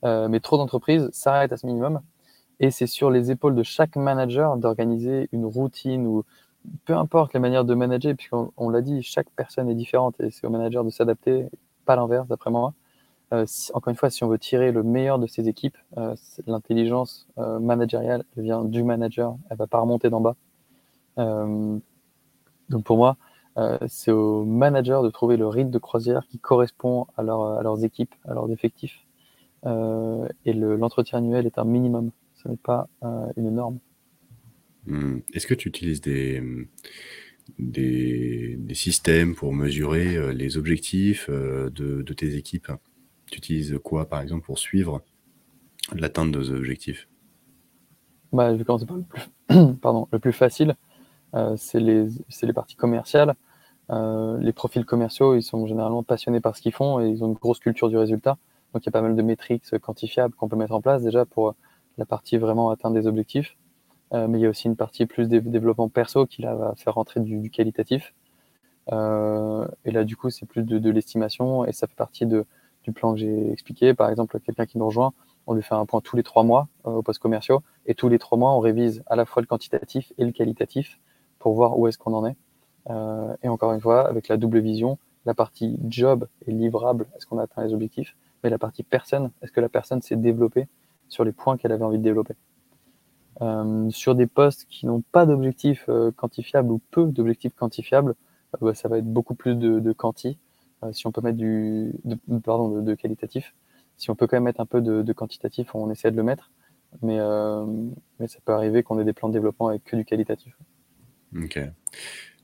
euh, mais trop d'entreprises s'arrêtent à ce minimum, et c'est sur les épaules de chaque manager d'organiser une routine ou peu importe les manières de manager, puisqu'on on, l'a dit, chaque personne est différente et c'est au manager de s'adapter, pas l'inverse d'après moi. Euh, encore une fois, si on veut tirer le meilleur de ces équipes, euh, l'intelligence euh, managériale vient du manager, elle va pas remonter d'en bas. donc pour moi, c'est au manager de trouver le rythme de croisière qui correspond à, leurs équipes, à leurs effectifs. et l'entretien annuel est un minimum, ce n'est pas une norme. Hmm. Est-ce que tu utilises des, systèmes pour mesurer les objectifs de tes équipes? Tu utilises quoi, par exemple, pour suivre l'atteinte de nos objectifs? Bah, Je le plus, Pardon, le plus facile. Euh, c'est les, les, parties commerciales. Euh, les profils commerciaux, ils sont généralement passionnés par ce qu'ils font et ils ont une grosse culture du résultat. Donc il y a pas mal de métriques quantifiables qu'on peut mettre en place déjà pour la partie vraiment atteindre des objectifs. Euh, mais il y a aussi une partie plus de développement perso qui va faire rentrer du, qualitatif. et là, du coup, c'est plus de l'estimation et ça fait partie de, du plan que j'ai expliqué. Par exemple, quelqu'un qui nous rejoint, on lui fait un point tous les trois mois euh, au poste commerciaux et tous les trois mois, on révise à la fois le quantitatif et le qualitatif pour voir où est-ce qu'on en est. Euh, et encore une fois, avec la double vision, la partie job est livrable, est-ce qu'on a atteint les objectifs, mais la partie personne, est-ce que la personne s'est développée sur les points qu'elle avait envie de développer? Euh, sur des postes qui n'ont pas d'objectifs quantifiables ou peu d'objectifs quantifiables, bah, ça va être beaucoup plus de, de quanti. Euh, si on peut mettre du, de, pardon, de, qualitatif, si on peut quand même mettre un peu de, quantitatif, on essaie de le mettre. Mais, euh, mais ça peut arriver qu'on ait des plans de développement avec que du qualitatif. Ok.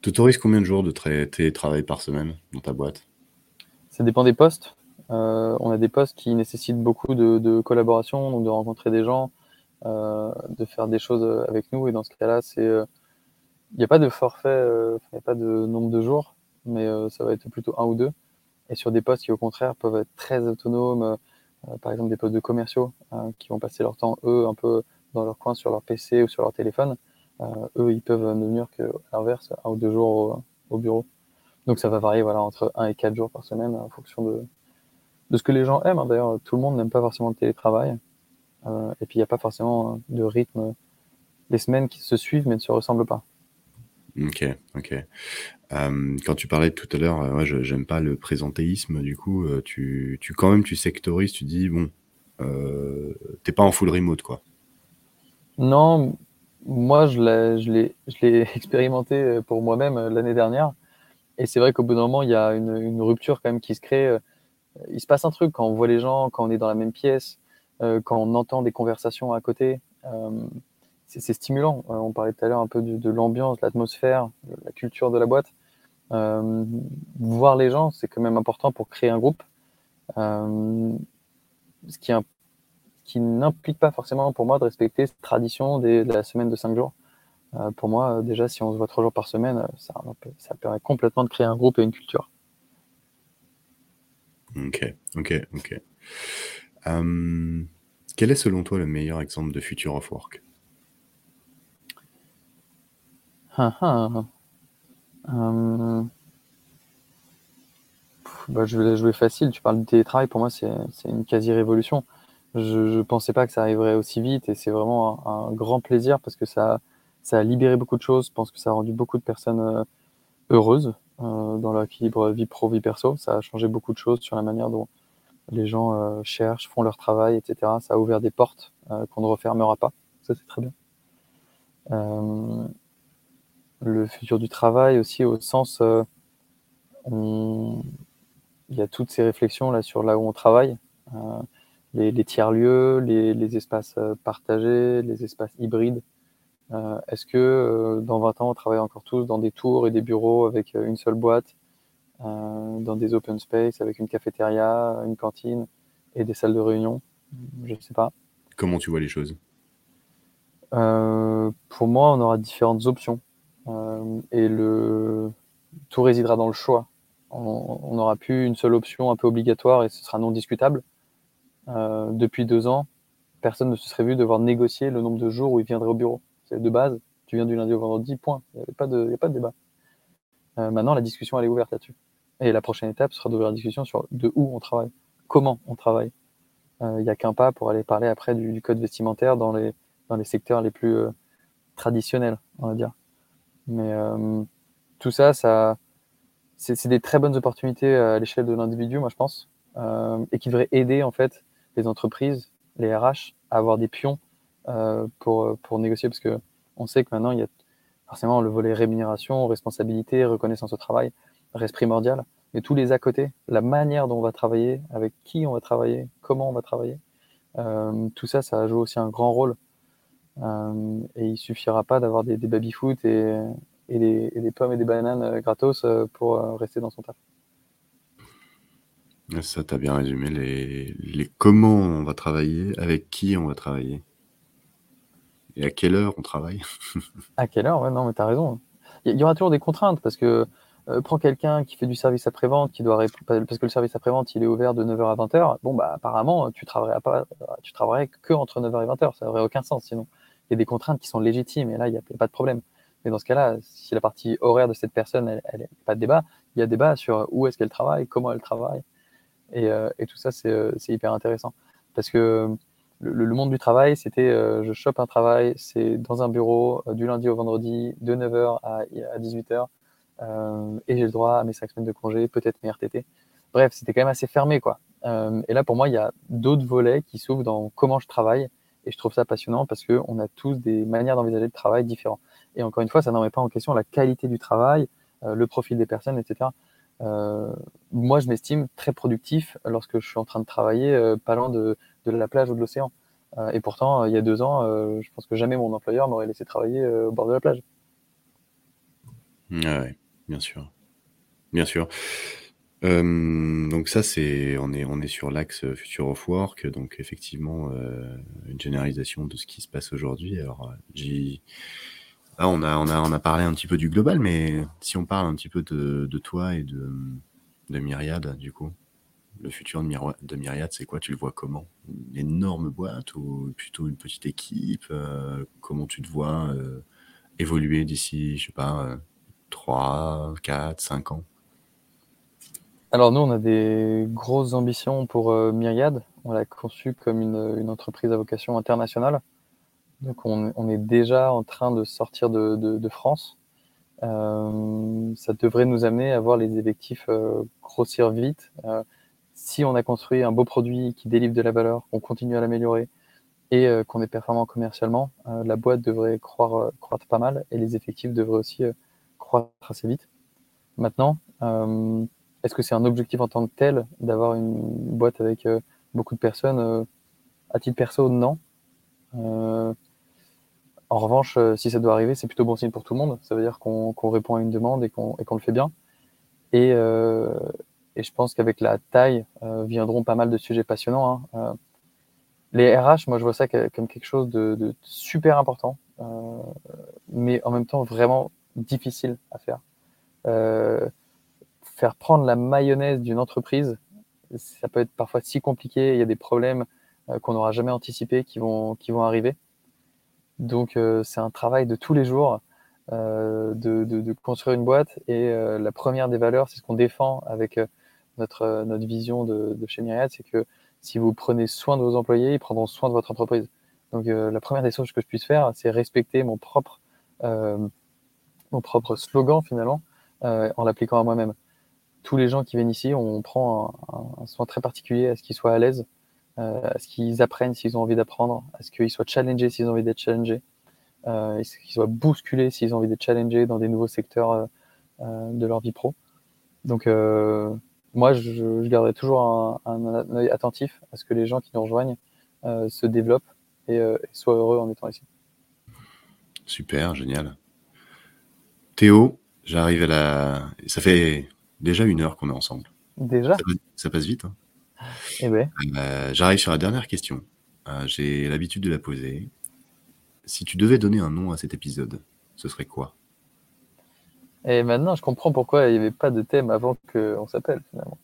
Tu autorises combien de jours de télétravail par semaine dans ta boîte? Ça dépend des postes. on a des postes qui nécessitent beaucoup de, collaboration, donc de rencontrer des gens, de faire des choses avec nous. Et dans ce cas-là, c'est il n'y a pas de forfait, il n'y a pas de nombre de jours, mais ça va être plutôt un ou deux. Et sur des postes qui, au contraire, peuvent être très autonomes, par exemple des postes de commerciaux, qui vont passer leur temps, eux, un peu dans leur coin sur leur PC ou sur leur téléphone, eux, ils peuvent ne venir qu'à l'inverse, un ou deux jours au bureau. Donc ça va varier voilà, entre 1 et 4 jours par semaine en fonction de, de ce que les gens aiment. Hein. D'ailleurs, tout le monde n'aime pas forcément le télétravail. Euh, et puis il n'y a pas forcément de rythme. Les semaines qui se suivent mais ne se ressemblent pas. Ok, ok. Euh, quand tu parlais tout à l'heure, euh, j'aime pas le présentéisme. Du coup, tu, tu quand même tu sectorises, tu dis bon, t'es pas en full remote quoi. Non, moi je l'ai expérimenté pour moi-même l'année dernière. Et c'est vrai qu'au bout d'un moment, il y a une, rupture quand même qui se crée. Euh, il se passe un truc quand on voit les gens, quand on est dans la même pièce, euh, quand on entend des conversations à côté. Euh, c'est stimulant. on parlait tout à l'heure un peu de, l'ambiance, l'atmosphère, la culture de la boîte. voir les gens, c'est quand même important pour créer un groupe. ce qui, n'implique pas forcément pour moi de respecter cette tradition de la semaine de cinq jours. Euh, pour moi, déjà, si on se voit trois jours par semaine, euh, ça, permet complètement de créer un groupe et une culture. Ok, ok, ok. Euh, quel est selon toi le meilleur exemple de Future of Work? Ah, ah. Bah, je vais jouer facile. Tu parles du télétravail. Pour moi, c'est une quasi-révolution. Je ne pensais pas que ça arriverait aussi vite et c'est vraiment un, grand plaisir parce que ça, a libéré beaucoup de choses. Je pense que ça a rendu beaucoup de personnes euh, heureuses euh, dans leur équilibre vie pro, vie perso. Ça a changé beaucoup de choses sur la manière dont les gens euh, cherchent, font leur travail, etc. Ça a ouvert des portes qu'on ne refermera pas. Ça, c'est très bien. Le futur du travail aussi, au sens, il y a toutes ces réflexions là sur là où on travaille. Les, tiers-lieux, les, espaces partagés, les espaces hybrides, euh, est-ce que euh, dans 20 ans, on travaille encore tous dans des tours et des bureaux avec euh, une seule boîte, dans des open space avec une cafétéria, une cantine et des salles de réunion? Je ne sais pas. Comment tu vois les choses? Pour moi, on aura différentes options. Et le... tout résidera dans le choix. On n'aura plus une seule option un peu obligatoire et ce sera non discutable. depuis deux ans, personne ne se serait vu devoir négocier le nombre de jours où il viendrait au bureau. De base, tu viens du lundi au vendredi, point. Il n'y a, pas de, débat. Euh, maintenant, la discussion, est ouverte là-dessus. Et la prochaine étape sera d'ouvrir la discussion sur de où on travaille, comment on travaille. Euh, il n'y a qu'un pas pour aller parler après du, code vestimentaire dans les, secteurs les plus euh, traditionnels, on va dire. Mais tout ça, ça c'est des très bonnes opportunités à l'échelle de l'individu, moi je pense, et qui devraient aider en fait les entreprises, les RH, à avoir des pions euh, pour, pour négocier parce que on sait que maintenant il y a forcément le volet rémunération, responsabilité, reconnaissance au travail reste primordial, mais tous les à côté, la manière dont on va travailler, avec qui on va travailler, comment on va travailler, euh, tout ça, ça joue aussi un grand rôle. Euh, et il suffira pas d'avoir des, des baby-foot et, et, des, et, des, pommes et des bananes gratos pour rester dans son taf. Ça, tu as bien résumé les, les comment on va travailler, avec qui on va travailler. Et à quelle heure on travaille À quelle heure Ouais, non, mais tu as raison. Il y, aura toujours des contraintes parce que euh, prends quelqu'un qui fait du service après-vente, qui doit parce que le service après-vente il est ouvert de 9h à 20h. Bon, bah apparemment, tu travaillerais pas, tu travaillerais que entre 9h et 20h. Ça n'aurait aucun sens sinon. Il y a des contraintes qui sont légitimes et là, il n'y a, pas de problème. Mais dans ce cas-là, si la partie horaire de cette personne, elle, n'est pas de débat, il y a débat sur où est-ce qu'elle travaille, comment elle travaille. Et, euh, tout ça, euh, c'est hyper intéressant. Parce que le, monde du travail, c'était euh, je chope un travail, c'est dans un bureau euh, du lundi au vendredi, de 9h à, 18h, euh, et j'ai le droit à mes 5 semaines de congé, peut-être mes RTT. Bref, c'était quand même assez fermé, quoi. et là, pour moi, il y a d'autres volets qui s'ouvrent dans comment je travaille, et je trouve ça passionnant parce qu'on a tous des manières d'envisager le travail différents. Et encore une fois, ça n'en met pas en question la qualité du travail, le profil des personnes, etc. moi, je m'estime très productif lorsque je suis en train de travailler, pas loin de, la plage ou de l'océan. Euh, et pourtant, euh, il y a deux ans, euh, je pense que jamais mon employeur m'aurait laissé travailler au bord de la plage. oui, bien sûr. Bien sûr. Euh, donc ça, c'est on est on est sur l'axe Future of Work, donc effectivement euh, une généralisation de ce qui se passe aujourd'hui. Alors là on a on a on a parlé un petit peu du global, mais si on parle un petit peu de, toi et de de Myriad, du coup, le futur de, Myriad, c'est quoi? Tu le vois comment? Une énorme boîte ou plutôt une petite équipe? Euh, Comment tu te vois évoluer d'ici, je sais pas, 3, 4, 5 ans? Alors nous, on a des grosses ambitions pour euh, Myriad. On l'a conçu comme une, entreprise à vocation internationale. Donc on, est déjà en train de sortir de, France. Euh, ça devrait nous amener à voir les effectifs euh, grossir vite. si on a construit un beau produit qui délivre de la valeur, qu'on continue à l'améliorer et qu'on est performant commercialement, la boîte devrait croître, croître pas mal et les effectifs devraient aussi croître assez vite. Maintenant, est-ce que c'est un objectif en tant que tel d'avoir une boîte avec euh, beaucoup de personnes euh, À titre perso, non. Euh, en revanche, si ça doit arriver, c'est plutôt bon signe pour tout le monde. Ça veut dire qu'on répond à une demande et qu'on le fait bien. Et, je pense qu'avec la taille viendront pas mal de sujets passionnants. Hein. les RH, moi, je vois ça comme quelque chose de, super important, mais en même temps vraiment difficile à faire faire prendre la mayonnaise d'une entreprise, ça peut être parfois si compliqué. Il y a des problèmes euh, qu'on n'aura jamais anticipés qui vont, arriver. Donc, euh, c'est un travail de tous les jours euh, de, construire une boîte. Et la première des valeurs, c'est ce qu'on défend avec notre, vision de, chez Myriad, c'est que si vous prenez soin de vos employés, ils prendront soin de votre entreprise. Donc, la première des choses que je puisse faire, c'est respecter mon propre slogan finalement en l'appliquant à moi-même tous les gens qui viennent ici, on prend un, soin très particulier à ce qu'ils soient à l'aise, euh, à ce qu'ils apprennent s'ils ont envie d'apprendre, à ce qu'ils soient challengés s'ils ont envie d'être challengés, euh, à ce qu'ils soient bousculés s'ils ont envie d'être challengés dans des nouveaux secteurs euh, euh, de leur vie pro. Donc, moi, je, garderai toujours un, œil attentif à ce que les gens qui nous rejoignent se développent et, et soient heureux en étant ici. Super, génial. Théo, j'arrive à la. Ça fait déjà une heure qu'on est ensemble. Déjà ça, passe vite. Hein. Eh ben. Euh, j'arrive sur la dernière question. Euh, j'ai l'habitude de la poser. Si tu devais donner un nom à cet épisode, ce serait quoi? Et maintenant, je comprends pourquoi il n'y avait pas de thème avant qu'on s'appelle, finalement.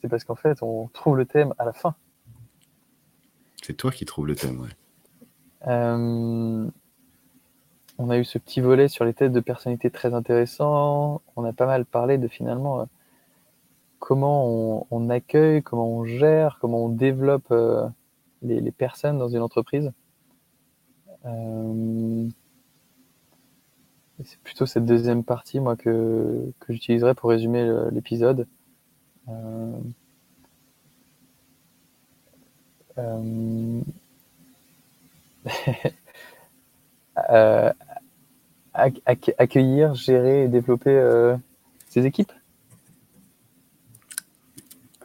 C'est parce qu'en fait, on trouve le thème à la fin. C'est toi qui trouves le thème, ouais. Euh, on a eu ce petit volet sur les têtes de personnalités très intéressant. On a pas mal parlé de finalement euh, comment on, accueille, comment on gère, comment on développe euh, les, personnes dans une entreprise. Euh, c'est plutôt cette deuxième partie, moi, que j'utiliserai pour résumer l'épisode. accueillir, gérer et développer euh, ses équipes?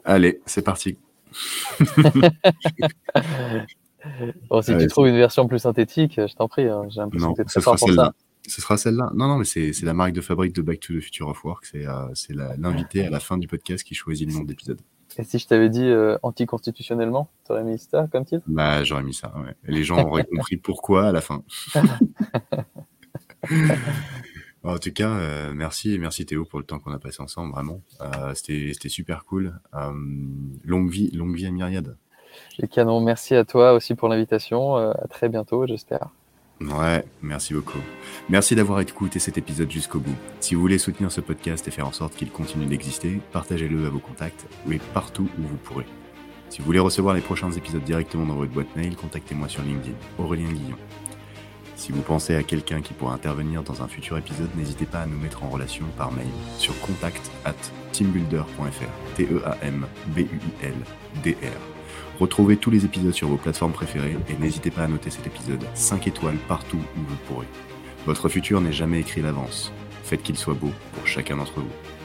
Allez, c'est parti. bon, si tu trouves une version plus synthétique, je t'en prie. Hein, j'ai l'impression que ce sera celle-là. Ce sera celle-là. Non, non, mais c'est la marque de fabrique de Back to the Future of Work. C'est euh, l'invité à la fin du podcast qui choisit le nom d'épisode. Et si je t'avais dit euh, anticonstitutionnellement, tu aurais mis ça comme titre? Bah, j'aurais mis ça, ouais. Et les gens auraient compris pourquoi à la fin. en tout cas, euh, merci, merci Théo pour le temps qu'on a passé ensemble, vraiment. Euh, c'était super cool. Euh, longue vie, longue vie à Myriade. Et canon, merci à toi aussi pour l'invitation. à très bientôt, j'espère. Ouais, merci beaucoup. Merci d'avoir écouté cet épisode jusqu'au bout. Si vous voulez soutenir ce podcast et faire en sorte qu'il continue d'exister, partagez-le à vos contacts, oui, partout où vous pourrez. Si vous voulez recevoir les prochains épisodes directement dans votre boîte mail, contactez-moi sur LinkedIn, Aurélien Guillon. Si vous pensez à quelqu'un qui pourra intervenir dans un futur épisode, n'hésitez pas à nous mettre en relation par mail sur contact at teambuilder.fr. T-E-A-M-B-U-I-L-D-R. Retrouvez tous les épisodes sur vos plateformes préférées et n'hésitez pas à noter cet épisode 5 étoiles partout où vous pourrez. Votre futur n'est jamais écrit d'avance. Faites qu'il soit beau pour chacun d'entre vous.